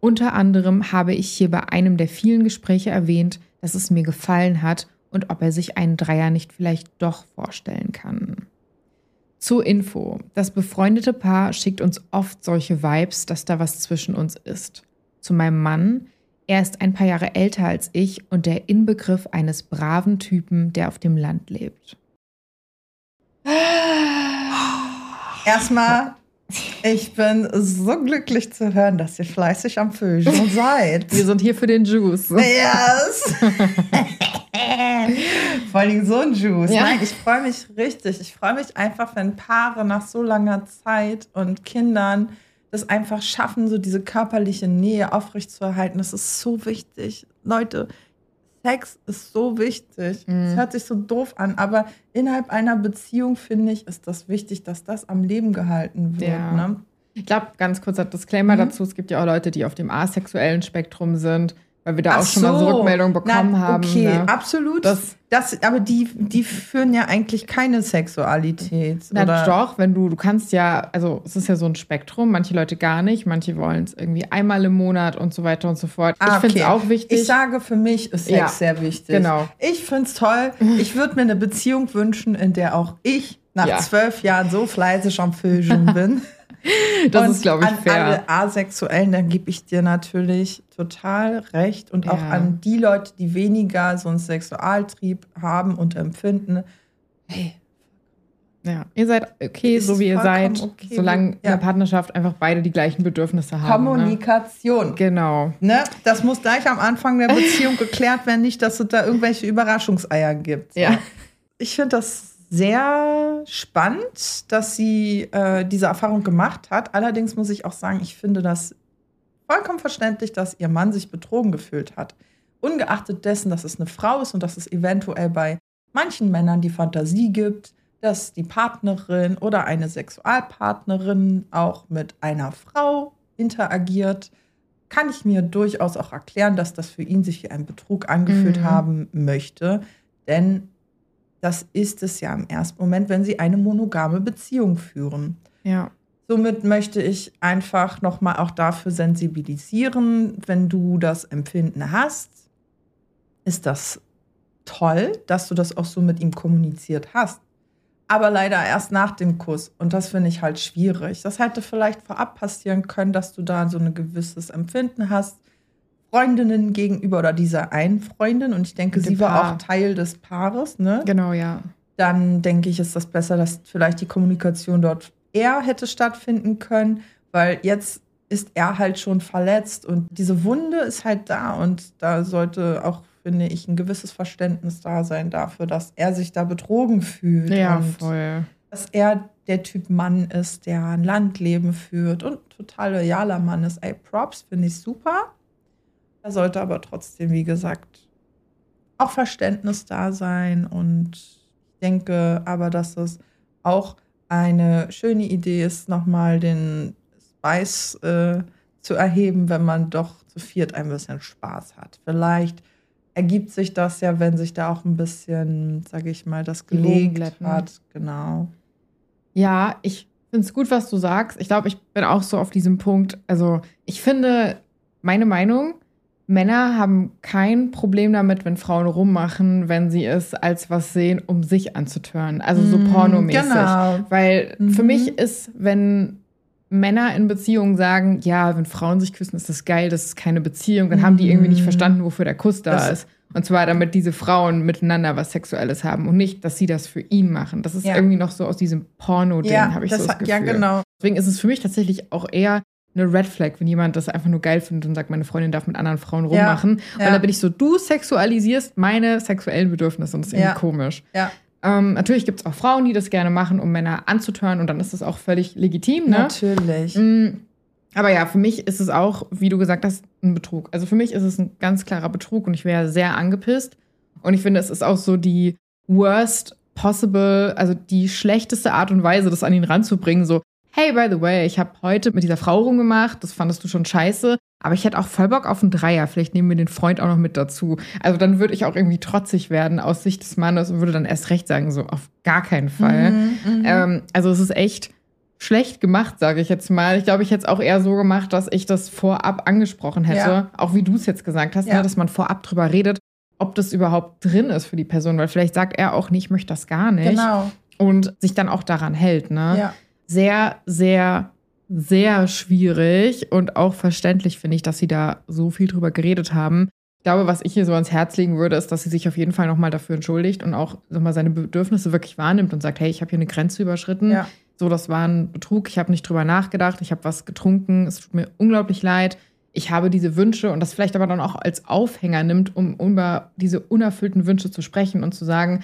Unter anderem habe ich hier bei einem der vielen Gespräche erwähnt, dass es mir gefallen hat und ob er sich einen Dreier nicht vielleicht doch vorstellen kann. Zur Info, das befreundete Paar schickt uns oft solche Vibes, dass da was zwischen uns ist. Zu meinem Mann, er ist ein paar Jahre älter als ich und der Inbegriff eines braven Typen, der auf dem Land lebt. Erstmal, ich bin so glücklich zu hören, dass ihr fleißig am Vögeln seid. Wir sind hier für den Juice. Yes! Vor Dingen so ein Juice. Ja. Nein, ich freue mich richtig. Ich freue mich einfach, wenn Paare nach so langer Zeit und Kindern das einfach schaffen, so diese körperliche Nähe aufrechtzuerhalten. Das ist so wichtig. Leute, Sex ist so wichtig. Es Mhm. hört sich so doof an, aber innerhalb einer Beziehung, finde ich, ist das wichtig, dass das am Leben gehalten wird. Ja. Ne? Ich glaube, ganz kurzer Disclaimer Mhm. dazu: Es gibt ja auch Leute, die auf dem asexuellen Spektrum sind, weil wir da Ach auch schon mal so so. Rückmeldungen bekommen Na, haben. Okay, ne? absolut. Das- Das, aber die, die führen ja eigentlich keine Sexualität. Na oder? doch, wenn du, du kannst ja, also es ist ja so ein Spektrum, manche Leute gar nicht, manche wollen es irgendwie einmal im Monat und so weiter und so fort. Ah, ich finde es auch wichtig. Ich sage, für mich ist Sex Ja, sehr wichtig. genau. Ich finde es toll. Ich würde mir eine Beziehung wünschen, in der auch ich nach Ja. zwölf Jahren so fleißig am Vögeln bin. das Und ist, glaube ich, an fair. alle Asexuellen, da gebe ich dir natürlich total recht. Und auch Ja. an die Leute, die weniger so einen Sexualtrieb haben und empfinden. Hey, Ja, ihr seid okay, Ist so wie ihr seid, okay. solange in Ja. der Partnerschaft einfach beide die gleichen Bedürfnisse haben. Ne? Kommunikation. Genau. Ne? Das muss gleich am Anfang der Beziehung geklärt werden, nicht, dass es da irgendwelche Überraschungseier gibt. Ja. Ich finde das sehr spannend, dass sie äh, diese Erfahrung gemacht hat. Allerdings muss ich auch sagen, ich finde das vollkommen verständlich, dass ihr Mann sich betrogen gefühlt hat. Ungeachtet dessen, dass es eine Frau ist und dass es eventuell bei manchen Männern die Fantasie gibt, dass die Partnerin oder eine Sexualpartnerin auch mit einer Frau interagiert, kann ich mir durchaus auch erklären, dass das für ihn sich wie ein Betrug angefühlt Mhm. haben möchte. Denn das ist es ja im ersten Moment, wenn sie eine monogame Beziehung führen. Ja. Somit möchte ich einfach nochmal auch dafür sensibilisieren, wenn du das Empfinden hast, ist das toll, dass du das auch so mit ihm kommuniziert hast. Aber leider erst nach dem Kuss. Und das finde ich halt schwierig. Das hätte vielleicht vorab passieren können, dass du da so ein gewisses Empfinden hast. Freundinnen gegenüber oder dieser einen Freundin. Und ich denke, sie war Paar. auch Teil des Paares, ne? Genau, ja. dann denke ich, ist das besser, dass vielleicht die Kommunikation dort eher hätte stattfinden können, weil jetzt ist er halt schon verletzt und diese Wunde ist halt da und da sollte auch, finde ich, ein gewisses Verständnis da sein dafür, dass er sich da betrogen fühlt Ja, und voll. dass er der Typ Mann ist, der ein Landleben führt und total loyaler Mann ist. Ey, Props finde ich super. Da sollte aber trotzdem, wie gesagt, auch Verständnis da sein. Und ich denke aber, dass es auch eine schöne Idee ist, nochmal den Spice äh, zu erheben, wenn man doch zu viert ein bisschen Spaß hat. Vielleicht ergibt sich das ja, wenn sich da auch ein bisschen, sage ich mal, das gelegt hat. Genau. Ja, ich finde es gut, was du sagst. Ich glaube, ich bin auch so auf diesem Punkt. Also, ich finde, meine Meinung, Männer haben kein Problem damit, wenn Frauen rummachen, wenn sie es als was sehen, um sich anzutören. Also so Mm, pornomäßig. Genau. Weil für Mhm. mich ist, wenn Männer in Beziehungen sagen, ja, wenn Frauen sich küssen, ist das geil, das ist keine Beziehung, dann haben die irgendwie nicht Mhm. verstanden, wofür der Kuss da Das- ist. Und zwar, damit diese Frauen miteinander was Sexuelles haben und nicht, dass sie das für ihn machen. Das ist Ja. irgendwie noch so aus diesem Porno-Ding, Ja, habe ich das so das Gefühl. ja, genau. Deswegen ist es für mich tatsächlich auch eher eine Red Flag, wenn jemand das einfach nur geil findet und sagt, meine Freundin darf mit anderen Frauen Ja, rummachen. ja. Und dann bin ich so, du sexualisierst meine sexuellen Bedürfnisse und das ist irgendwie Ja. komisch. Ja, Ähm, natürlich gibt es auch Frauen, die das gerne machen, um Männer anzutören und dann ist das auch völlig legitim, ne? natürlich. Mm, Aber ja, für mich ist es auch, wie du gesagt hast, ein Betrug. Also für mich ist es ein ganz klarer Betrug und ich wäre sehr angepisst. Und ich finde, es ist auch so die worst possible, also die schlechteste Art und Weise, das an ihn ranzubringen. So, hey, by the way, ich habe heute mit dieser Frau rumgemacht, das fandest du schon scheiße, aber ich hätte auch voll Bock auf einen Dreier. Vielleicht nehmen wir den Freund auch noch mit dazu. Also dann würde ich auch irgendwie trotzig werden aus Sicht des Mannes und würde dann erst recht sagen, so auf gar keinen Fall. Mhm, mhm. Ähm, also es ist echt schlecht gemacht, sage ich jetzt mal. Ich glaube, ich hätte es auch eher so gemacht, dass ich das vorab angesprochen hätte. Ja. Auch wie du es jetzt gesagt hast, Ja. ne, dass man vorab drüber redet, ob das überhaupt drin ist für die Person. Weil vielleicht sagt er auch nicht, ich möchte das gar nicht. genau. Und sich dann auch daran hält. Ne? Ja. Sehr, sehr, sehr schwierig und auch verständlich finde ich, dass sie da so viel drüber geredet haben. Ich glaube, was ich hier so ans Herz legen würde, ist, dass sie sich auf jeden Fall nochmal dafür entschuldigt und auch sag mal, seine Bedürfnisse wirklich wahrnimmt und sagt, hey, ich habe hier eine Grenze überschritten. Ja. So, das war ein Betrug. Ich habe nicht drüber nachgedacht. Ich habe was getrunken. Es tut mir unglaublich leid. Ich habe diese Wünsche und das vielleicht aber dann auch als Aufhänger nimmt, um über diese unerfüllten Wünsche zu sprechen und zu sagen,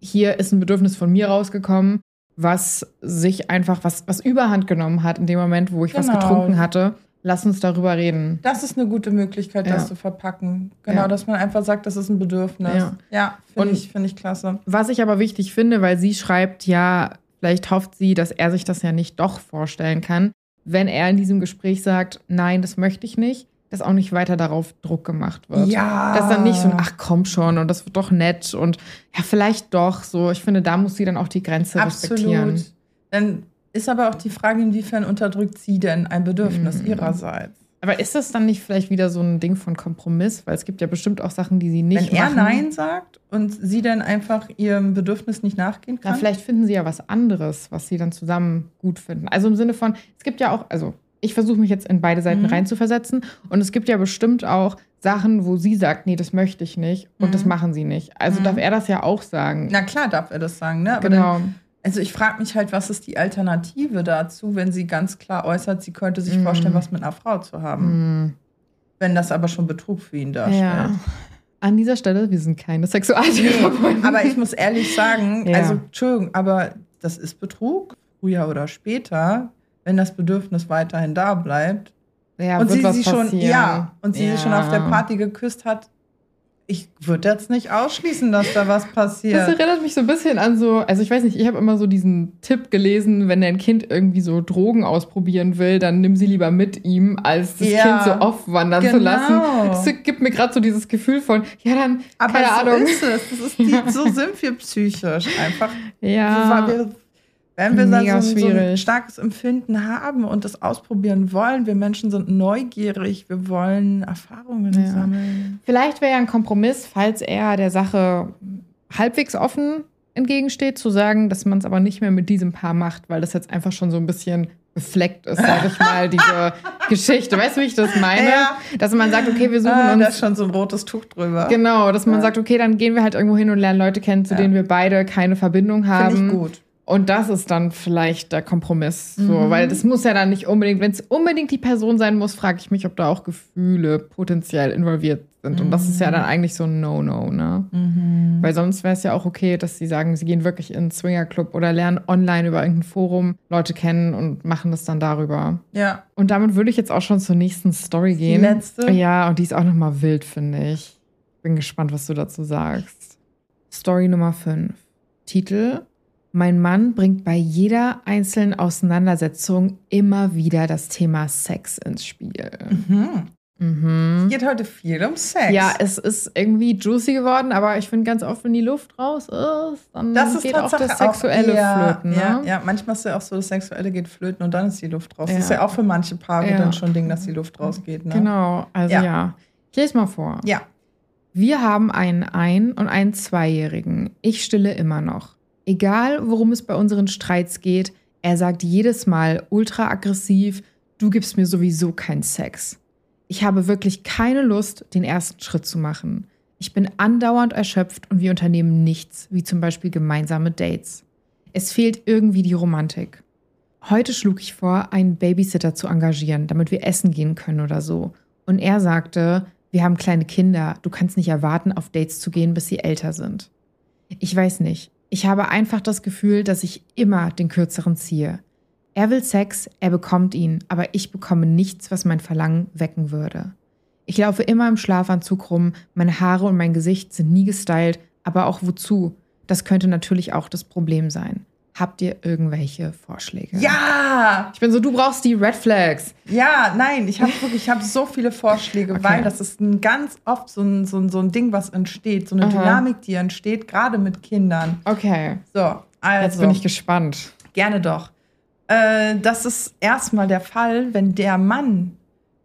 hier ist ein Bedürfnis von mir rausgekommen, was sich einfach, was, was überhand genommen hat in dem Moment, wo ich was Genau. getrunken hatte. Lass uns darüber reden. Das ist eine gute Möglichkeit, Ja. das zu verpacken. Genau, Ja. dass man einfach sagt, das ist ein Bedürfnis. Ja. Ja, finde ich, finde ich klasse. Was ich aber wichtig finde, weil sie schreibt, ja, vielleicht hofft sie, dass er sich das ja nicht doch vorstellen kann, wenn er in diesem Gespräch sagt, nein, das möchte ich nicht, dass auch nicht weiter darauf Druck gemacht wird. Ja. Dass dann nicht so ein, ach komm schon und das wird doch nett und ja, vielleicht doch so. Ich finde, da muss sie dann auch die Grenze respektieren. Absolut. Dann ist aber auch die Frage, inwiefern unterdrückt sie denn ein Bedürfnis Mhm. ihrerseits? Aber ist das dann nicht vielleicht wieder so ein Ding von Kompromiss? Weil es gibt ja bestimmt auch Sachen, die sie nicht Wenn er machen. Nein sagt und sie dann einfach ihrem Bedürfnis nicht nachgehen Na, kann? vielleicht finden sie ja was anderes, was sie dann zusammen gut finden. Also im Sinne von, es gibt ja auch, also ich versuche mich jetzt in beide Seiten Mhm. reinzuversetzen und es gibt ja bestimmt auch Sachen, wo sie sagt, nee, das möchte ich nicht und Mhm. das machen sie nicht. Also Mhm. darf er das ja auch sagen. Na klar darf er das sagen, ne? Aber dann, genau. also ich frage mich halt, was ist die Alternative dazu, wenn sie ganz klar äußert, sie könnte sich Mhm. vorstellen, was mit einer Frau zu haben. Mhm. Wenn das aber schon Betrug für ihn darstellt. Ja. An dieser Stelle, wir sind keine Nee, Sexualtherapeuten. aber ich muss ehrlich sagen, Ja. also Entschuldigung, aber das ist Betrug, früher oder später, wenn das Bedürfnis weiterhin da bleibt ja, und sie sie schon, passieren. ja, und sie ja. sie schon auf der Party geküsst hat, ich würde jetzt nicht ausschließen, dass da was passiert. Das erinnert mich so ein bisschen an so, also ich weiß nicht, ich habe immer so diesen Tipp gelesen, wenn dein Kind irgendwie so Drogen ausprobieren will, dann nimm sie lieber mit ihm, als das Ja, Kind so aufwandern zu genau. lassen. Das gibt mir gerade so dieses Gefühl von, ja dann, Aber keine so Ahnung. ist es. Das ist die, so sind wir psychisch einfach. Ja, wir, wenn wir dann so, ein- so ein starkes Empfinden haben und das ausprobieren wollen, wir Menschen sind neugierig, wir wollen Erfahrungen Ja. sammeln. vielleicht wäre ja ein Kompromiss, falls er der Sache halbwegs offen entgegensteht, zu sagen, dass man es aber nicht mehr mit diesem Paar macht, weil das jetzt einfach schon so ein bisschen befleckt ist, sag ich mal, diese Geschichte. Weißt du, wie ich das meine? Ja. Dass man sagt, okay, wir suchen Ah, uns da ist schon so ein rotes Tuch drüber. Genau, dass man sagt, okay, dann gehen wir halt irgendwo hin und lernen Leute kennen, zu Ja. denen wir beide keine Verbindung haben. Finde ich gut. Und das ist dann vielleicht der Kompromiss. So, Mhm. weil das muss ja dann nicht unbedingt, wenn es unbedingt die Person sein muss, frage ich mich, ob da auch Gefühle potenziell involviert sind. Und das ist ja dann eigentlich so ein No-No, ne? Mhm. Weil sonst wäre es ja auch okay, dass sie sagen, sie gehen wirklich in einen Swingerclub oder lernen online über irgendein Forum Leute kennen und machen das dann darüber. Ja. Und damit würde ich jetzt auch schon zur nächsten Story gehen. letzte? Ja, und die ist auch nochmal wild, finde ich. Bin gespannt, was du dazu sagst. Story Nummer 5. Titel: Mein Mann bringt bei jeder einzelnen Auseinandersetzung immer wieder das Thema Sex ins Spiel. Mhm. Mhm. Es geht heute viel um Sex. Ja, es ist irgendwie juicy geworden, aber ich finde ganz oft, wenn die Luft raus ist, dann das ist geht auch das Sexuelle auch, ja, flöten. Ne? Ja, ja, manchmal ist ja auch so, das Sexuelle geht flöten und dann ist die Luft raus. Ja. Das ist ja auch für manche Paare dann schon ein Ding, dass die Luft rausgeht. Ne? Genau, also Ja. ja. Ich lese mal vor. Ja. Wir haben einen Ein- und einen Zweijährigen. Ich stille immer noch. Egal, worum es bei unseren Streits geht, er sagt jedes Mal ultra aggressiv, du gibst mir sowieso keinen Sex. Ich habe wirklich keine Lust, den ersten Schritt zu machen. Ich bin andauernd erschöpft und wir unternehmen nichts, wie zum Beispiel gemeinsame Dates. Es fehlt irgendwie die Romantik. Heute schlug ich vor, einen Babysitter zu engagieren, damit wir essen gehen können oder so. Und er sagte, wir haben kleine Kinder, du kannst nicht erwarten, auf Dates zu gehen, bis sie älter sind. Ich weiß nicht. Ich habe einfach das Gefühl, dass ich immer den kürzeren ziehe. Er will Sex, er bekommt ihn, aber ich bekomme nichts, was mein Verlangen wecken würde. Ich laufe immer im Schlafanzug rum, meine Haare und mein Gesicht sind nie gestylt, aber auch wozu? Das könnte natürlich auch das Problem sein. Habt ihr irgendwelche Vorschläge? Ja, Ich bin so, du brauchst die Red Flags. ja, nein, ich habe wirklich, ich habe so viele Vorschläge, Okay. weil das ist ein ganz oft so ein, so, ein, so ein Ding, was entsteht, so eine Aha. Dynamik, die entsteht, gerade mit Kindern. Okay, So, also jetzt bin ich gespannt. gerne doch. Äh, das ist erstmal der Fall, wenn der Mann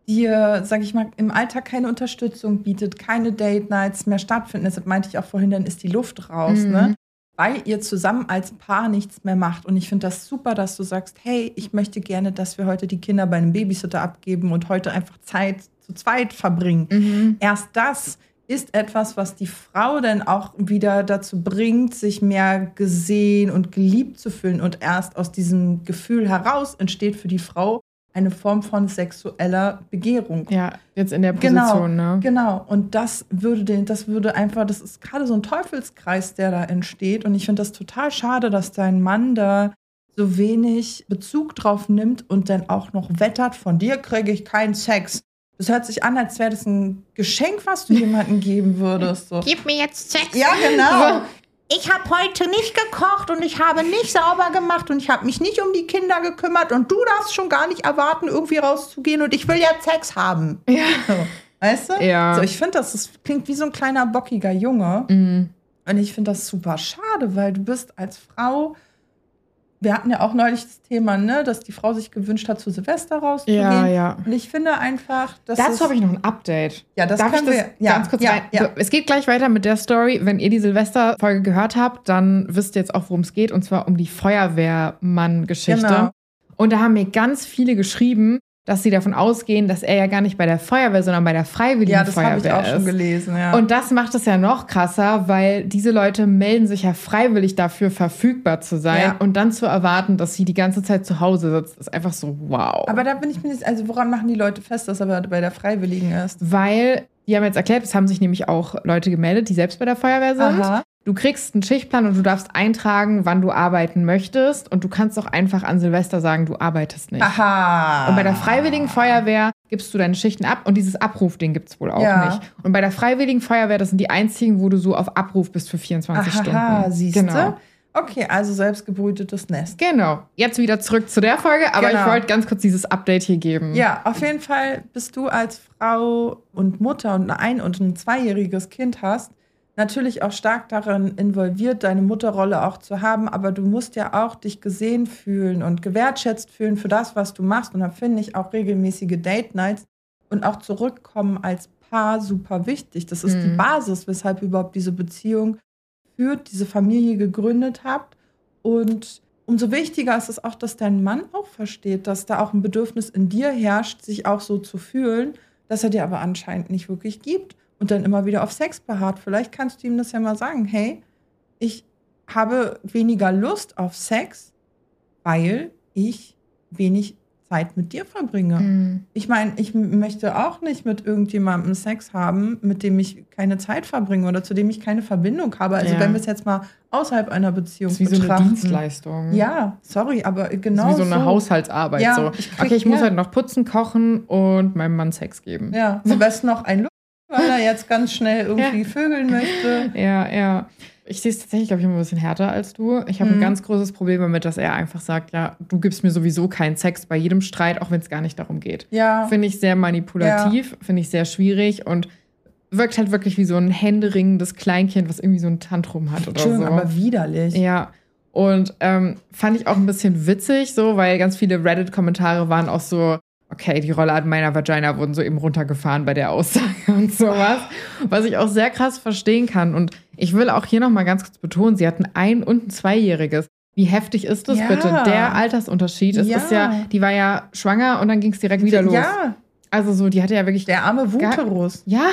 dir, sag ich mal, im Alltag keine Unterstützung bietet, keine Date Nights mehr stattfinden. Das meinte ich auch vorhin, dann ist die Luft raus, Mhm. ne? Weil ihr zusammen als Paar nichts mehr macht. Und ich finde das super, dass du sagst, hey, ich möchte gerne, dass wir heute die Kinder bei einem Babysitter abgeben und heute einfach Zeit zu zweit verbringen. Mhm. Erst das ist etwas, was die Frau dann auch wieder dazu bringt, sich mehr gesehen und geliebt zu fühlen. Und erst aus diesem Gefühl heraus entsteht für die Frau eine Form von sexueller Begehrung. Ja, jetzt in der Genau, Position, ne? Genau. Und das würde den, das würde einfach, das ist gerade so ein Teufelskreis, der da entsteht. Und ich finde das total schade, dass dein Mann da so wenig Bezug drauf nimmt und dann auch noch wettert, von dir kriege ich keinen Sex. Das hört sich an, als wäre das ein Geschenk, was du jemandem geben würdest. So. Gib mir jetzt Sex. Ja, genau. Ich habe heute nicht gekocht und ich habe nicht sauber gemacht und ich habe mich nicht um die Kinder gekümmert und du darfst schon gar nicht erwarten, irgendwie rauszugehen und ich will ja Sex haben. Ja. So. Weißt du? Ja. So, ich finde, das ist, klingt wie so ein kleiner bockiger Junge. Mhm. Und ich finde das super schade, weil du bist als Frau. Wir hatten ja auch neulich das Thema, ne, dass die Frau sich gewünscht hat, zu Silvester rauszugehen. Ja, ja. Und ich finde einfach, dass Dazu habe ich noch ein Update. Ja, das Darf können ich das wir- ja, ganz kurz ja, rein? ja. So, es geht gleich weiter mit der Story. Wenn ihr die Silvesterfolge gehört habt, dann wisst ihr jetzt auch, worum es geht. Und zwar um die Feuerwehrmann-Geschichte. Genau. Und da haben mir ganz viele geschrieben, dass sie davon ausgehen, dass er ja gar nicht bei der Feuerwehr, sondern bei der Freiwilligen ja, das habe Feuerwehr ich auch schon ist. gelesen. Ja. Und das macht es ja noch krasser, weil diese Leute melden sich ja freiwillig dafür, verfügbar zu sein. Ja. Und dann zu erwarten, dass sie die ganze Zeit zu Hause sitzt, ist einfach so wow. aber da bin ich mir nicht, also woran machen die Leute fest, dass er bei der Freiwilligen ist? weil die haben jetzt erklärt, es haben sich nämlich auch Leute gemeldet, die selbst bei der Feuerwehr sind. Aha. Du kriegst einen Schichtplan und du darfst eintragen, wann du arbeiten möchtest. Und du kannst auch einfach an Silvester sagen, du arbeitest nicht. Aha. Und bei der Freiwilligen Feuerwehr gibst du deine Schichten ab und dieses Abrufding gibt es wohl auch Ja. nicht. Und bei der Freiwilligen Feuerwehr, das sind die einzigen, wo du so auf Abruf bist für 24 Aha, Stunden. siehst du? Genau. Okay, also selbstgebrütetes Nest. Genau. Jetzt wieder zurück zu der Folge, aber Genau. ich wollte ganz kurz dieses Update hier geben. Ja, auf jeden Fall bist du als Frau und Mutter und ein und ein zweijähriges Kind hast, natürlich auch stark darin involviert, deine Mutterrolle auch zu haben, aber du musst ja auch dich gesehen fühlen und gewertschätzt fühlen für das, was du machst. Und da finde ich auch regelmäßige Date Nights und auch zurückkommen als Paar super wichtig. Das ist die Mhm. Basis, weshalb überhaupt diese Beziehung führt, diese Familie gegründet habt. Und umso wichtiger ist es auch, dass dein Mann auch versteht, dass da auch ein Bedürfnis in dir herrscht, sich auch so zu fühlen, dass er dir aber anscheinend nicht wirklich gibt und dann immer wieder auf Sex beharrt. Vielleicht kannst du ihm das ja mal sagen, hey, ich habe weniger Lust auf Sex, weil ich wenig Zeit mit dir verbringe. Mhm. Ich meine, ich möchte auch nicht mit irgendjemandem Sex haben, mit dem ich keine Zeit verbringe oder zu dem ich keine Verbindung habe. Also Ja. wenn wir es jetzt mal außerhalb einer Beziehung Das ist wie so eine betrachten. Dienstleistung. Ja, sorry, aber Das genau ist wie so eine so. Haushaltsarbeit. Ja, so. ich krieg- okay, ich muss ja. halt noch putzen, kochen und meinem Mann Sex geben. Ja, am besten noch ein weil er jetzt ganz schnell irgendwie Ja. vögeln möchte. Ja, ja. Ich sehe es tatsächlich, glaube ich, immer ein bisschen härter als du. Ich habe Mhm. ein ganz großes Problem damit, dass er einfach sagt, ja, du gibst mir sowieso keinen Sex bei jedem Streit, auch wenn es gar nicht darum geht. Ja, Finde ich sehr manipulativ, finde ich sehr schwierig und wirkt halt wirklich wie so ein händeringendes Kleinkind, was irgendwie so ein Tantrum hat oder Entschuldigung, so. aber widerlich. Ja. Und ähm, fand ich auch ein bisschen witzig, so, weil ganz viele Reddit-Kommentare waren auch so, okay, die Rollladen meiner Vagina wurden so eben runtergefahren bei der Aussage und sowas. Was ich auch sehr krass verstehen kann. Und ich will auch hier nochmal ganz kurz betonen, sie hatten ein und ein Zweijähriges. Wie heftig ist das Ja. bitte? Der Altersunterschied. Es Ja. ist ja, die war ja schwanger und dann ging es direkt wieder los. Ja, Also so, die hatte ja wirklich der arme Wuterus. ja,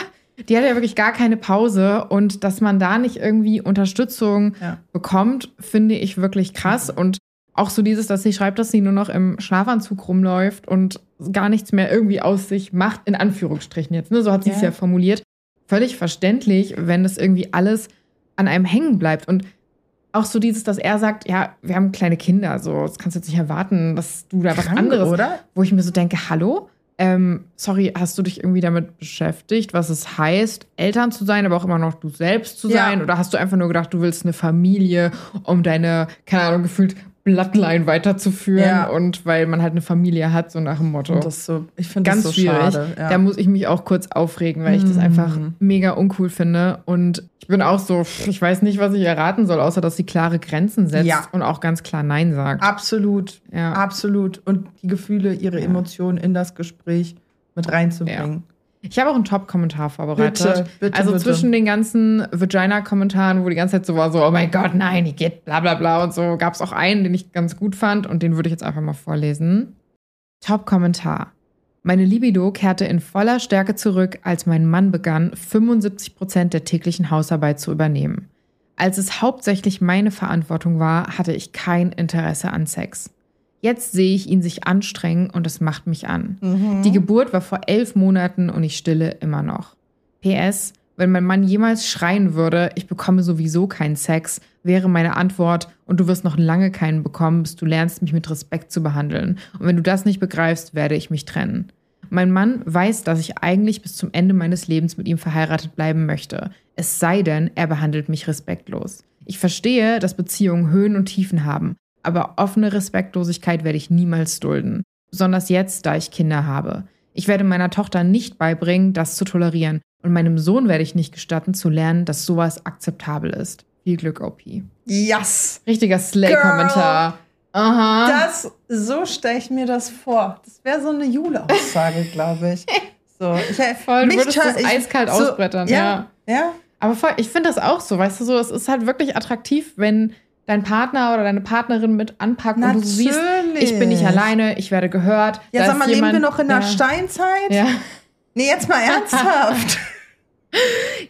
die hatte ja wirklich gar keine Pause und dass man da nicht irgendwie Unterstützung Ja. bekommt, finde ich wirklich krass. Und auch so dieses, dass sie schreibt, dass sie nur noch im Schlafanzug rumläuft und gar nichts mehr irgendwie aus sich macht, in Anführungsstrichen jetzt. Ne? So hat sie es Ja. formuliert. Völlig verständlich, wenn das irgendwie alles an einem hängen bleibt. Und auch so dieses, dass er sagt, ja, wir haben kleine Kinder, so, das kannst du jetzt nicht erwarten, dass du da was Krank, anderes oder? wo ich mir so denke, hallo? Ähm, sorry, hast du dich irgendwie damit beschäftigt, was es heißt, Eltern zu sein, aber auch immer noch du selbst zu Ja. sein? Oder hast du einfach nur gedacht, du willst eine Familie, um deine, keine Ahnung, gefühlt Bloodline weiterzuführen Ja. und weil man halt eine Familie hat, so nach dem Motto. Und das so, ich finde Ganz das so schwierig. schade. Ja. Da muss ich mich auch kurz aufregen, weil ich das Mhm. einfach mega uncool finde. Und ich bin auch so, ich weiß nicht, was ich erraten soll, außer dass sie klare Grenzen setzt Ja. und auch ganz klar Nein sagt. Absolut, Ja. absolut. Und die Gefühle, ihre. Emotionen in das Gespräch mit reinzubringen. Ich habe auch einen Top-Kommentar vorbereitet. Bitte, bitte, also bitte. zwischen den ganzen Vagina-Kommentaren, wo die ganze Zeit so war, so, oh mein Gott, nein, die geht bla bla bla und so, gab es auch einen, den ich ganz gut fand und den würde ich jetzt einfach mal vorlesen. Top-Kommentar. Meine Libido kehrte in voller Stärke zurück, als mein Mann begann, 75 Prozent der täglichen Hausarbeit zu übernehmen. Als es hauptsächlich meine Verantwortung war, hatte ich kein Interesse an Sex. Jetzt sehe ich ihn sich anstrengen und es macht mich an. Mhm. Die Geburt war vor elf Monaten und ich stille immer noch. PS, wenn mein Mann jemals schreien würde, ich bekomme sowieso keinen Sex, wäre meine Antwort, und du wirst noch lange keinen bekommen, bis du lernst, mich mit Respekt zu behandeln. Und wenn du das nicht begreifst, werde ich mich trennen. Mein Mann weiß, dass ich eigentlich bis zum Ende meines Lebens mit ihm verheiratet bleiben möchte. Es sei denn, er behandelt mich respektlos. Ich verstehe, dass Beziehungen Höhen und Tiefen haben, aber offene Respektlosigkeit werde ich niemals dulden. Besonders jetzt, da ich Kinder habe. Ich werde meiner Tochter nicht beibringen, das zu tolerieren. Und meinem Sohn werde ich nicht gestatten, zu lernen, dass sowas akzeptabel ist. Viel Glück, OP. Yes! Richtiger Slay-Kommentar. Aha. Das, so stelle ich mir das vor. Das wäre so eine Jule-Aussage, glaube ich. So, ich Voll, du würdest das eiskalt so, ausbrettern, Ja. ja. Aber voll, ich finde das auch so, weißt du, so, es ist halt wirklich attraktiv, wenn dein Partner oder deine Partnerin mit anpackt und du siehst, ich bin nicht alleine, ich werde gehört. Ja, sag mal, leben jemand- wir noch in der ja. Steinzeit? Ja. Nee, jetzt mal ernsthaft.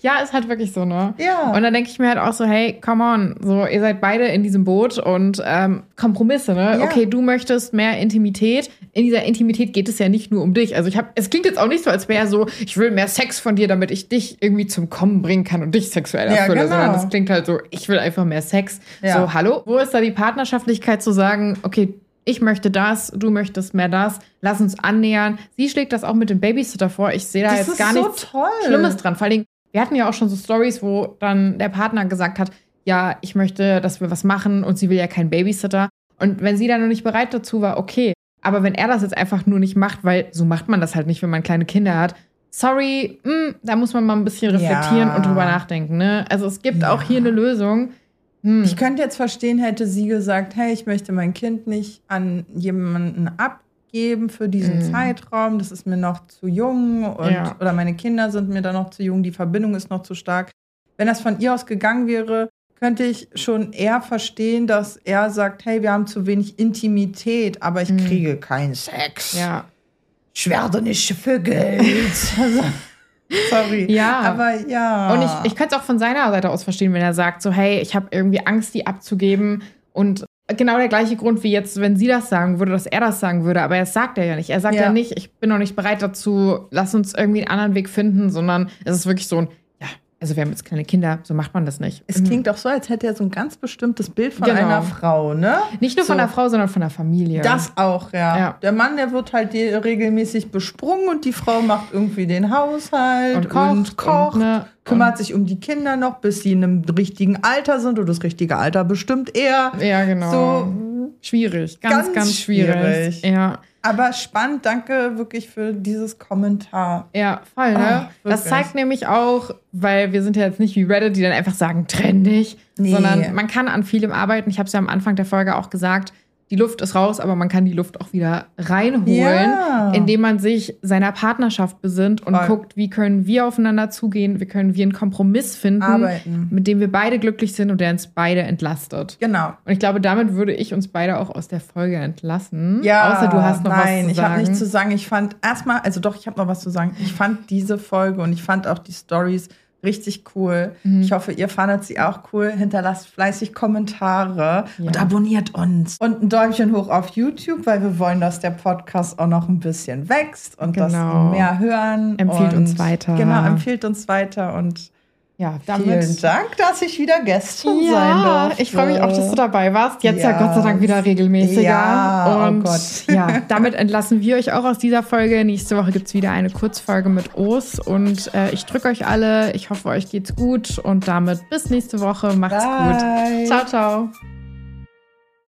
Ja, ist halt wirklich so, ne? Ja. Und dann denke ich mir halt auch so, hey, come on, so, ihr seid beide in diesem Boot und ähm, Kompromisse, ne? Ja. Okay, du möchtest mehr Intimität. In dieser Intimität geht es ja nicht nur um dich. Also ich habe, es klingt jetzt auch nicht so, als wäre so, ich will mehr Sex von dir, damit ich dich irgendwie zum Kommen bringen kann und dich sexuell Ja, erfülle, genau. sondern es klingt halt so, ich will einfach mehr Sex. Ja. So, hallo? Wo ist da die Partnerschaftlichkeit zu sagen, okay, ich möchte das, du möchtest mehr das, lass uns annähern. Sie schlägt das auch mit dem Babysitter vor. Ich sehe da Das jetzt gar so nichts toll. Schlimmes dran. Vor allen Dingen, wir hatten ja auch schon so Stories, wo dann der Partner gesagt hat, ja, ich möchte, dass wir was machen und sie will ja keinen Babysitter. Und wenn sie dann noch nicht bereit dazu war, okay. Aber wenn er das jetzt einfach nur nicht macht, weil so macht man das halt nicht, wenn man kleine Kinder hat. Sorry, mh, da muss man mal ein bisschen reflektieren Ja. und drüber nachdenken. Ne? Also es gibt Ja. auch hier eine Lösung. Hm. Ich könnte jetzt verstehen, hätte sie gesagt, hey, ich möchte mein Kind nicht an jemanden abgeben für diesen Mhm. Zeitraum, das ist mir noch zu jung und Ja. oder meine Kinder sind mir da noch zu jung, die Verbindung ist noch zu stark. Wenn das von ihr aus gegangen wäre, könnte ich schon eher verstehen, dass er sagt, hey, wir haben zu wenig Intimität, aber ich Mhm. kriege keinen Sex. ja. Ich werde nicht für Geld. Also, Sorry. Ja. Aber ja. Und ich, ich könnte es auch von seiner Seite aus verstehen, wenn er sagt, so, hey, ich habe irgendwie Angst, die abzugeben. Und genau der gleiche Grund wie jetzt, wenn sie das sagen würde, dass er das sagen würde. Aber das sagt er ja nicht. Er sagt ja, Ja. nicht, ich bin noch nicht bereit dazu, lass uns irgendwie einen anderen Weg finden, sondern es ist wirklich so ein, also wir haben jetzt kleine Kinder, so macht man das nicht. es klingt auch so, als hätte er so ein ganz bestimmtes Bild von Genau. einer Frau, ne? Nicht nur von so. der Frau, sondern von der Familie. Das auch, ja. Ja. Der Mann, der wird halt regelmäßig besprungen und die Frau macht irgendwie den Haushalt und kocht, und kocht, und, ne, kümmert sich um die Kinder noch, bis sie in einem richtigen Alter sind und das richtige Alter bestimmt er. und, Ja, genau. So, schwierig, ganz, ganz, Ganz schwierig. schwierig. Ja. Aber spannend, danke wirklich für dieses Kommentar. Ja, voll, ne? Ah, das zeigt nämlich auch, weil wir sind ja jetzt nicht wie Reddit, die dann einfach sagen, trenn dich, Nee. sondern man kann an vielem arbeiten. Ich habe es ja am Anfang der Folge auch gesagt, die Luft ist raus, aber man kann die Luft auch wieder reinholen, Ja. indem man sich seiner Partnerschaft besinnt und Voll. guckt, wie können wir aufeinander zugehen, wie können wir einen Kompromiss finden, Arbeiten. mit dem wir beide glücklich sind und der uns beide entlastet. Genau. Und ich glaube, damit würde ich uns beide auch aus der Folge entlassen. Ja, Außer du hast noch nein, was zu ich sagen. habe nichts zu sagen. Ich fand erstmal, also doch, ich habe noch was zu sagen. Ich fand diese Folge und ich fand auch die Stories richtig cool. Mhm. Ich hoffe, ihr fandet sie auch cool. Hinterlasst fleißig Kommentare Ja. und abonniert uns. Und ein Däumchen hoch auf YouTube, weil wir wollen, dass der Podcast auch noch ein bisschen wächst und dass Genau. mehr hören. Empfiehlt und uns weiter. Genau, empfiehlt uns weiter und ja, damit vielen Dank, dass ich wieder Gästin sein Ja, durfte. ich freue mich auch, dass du dabei warst. Jetzt ja, Ja. Gott sei Dank wieder regelmäßiger. Ja, oh und Gott. ja, damit entlassen wir euch auch aus dieser Folge. Nächste Woche gibt es wieder eine Kurzfolge mit Os. Und äh, ich drücke euch alle. Ich hoffe, euch geht's gut. Und damit bis nächste Woche. Macht's Bye. gut. Ciao, ciao.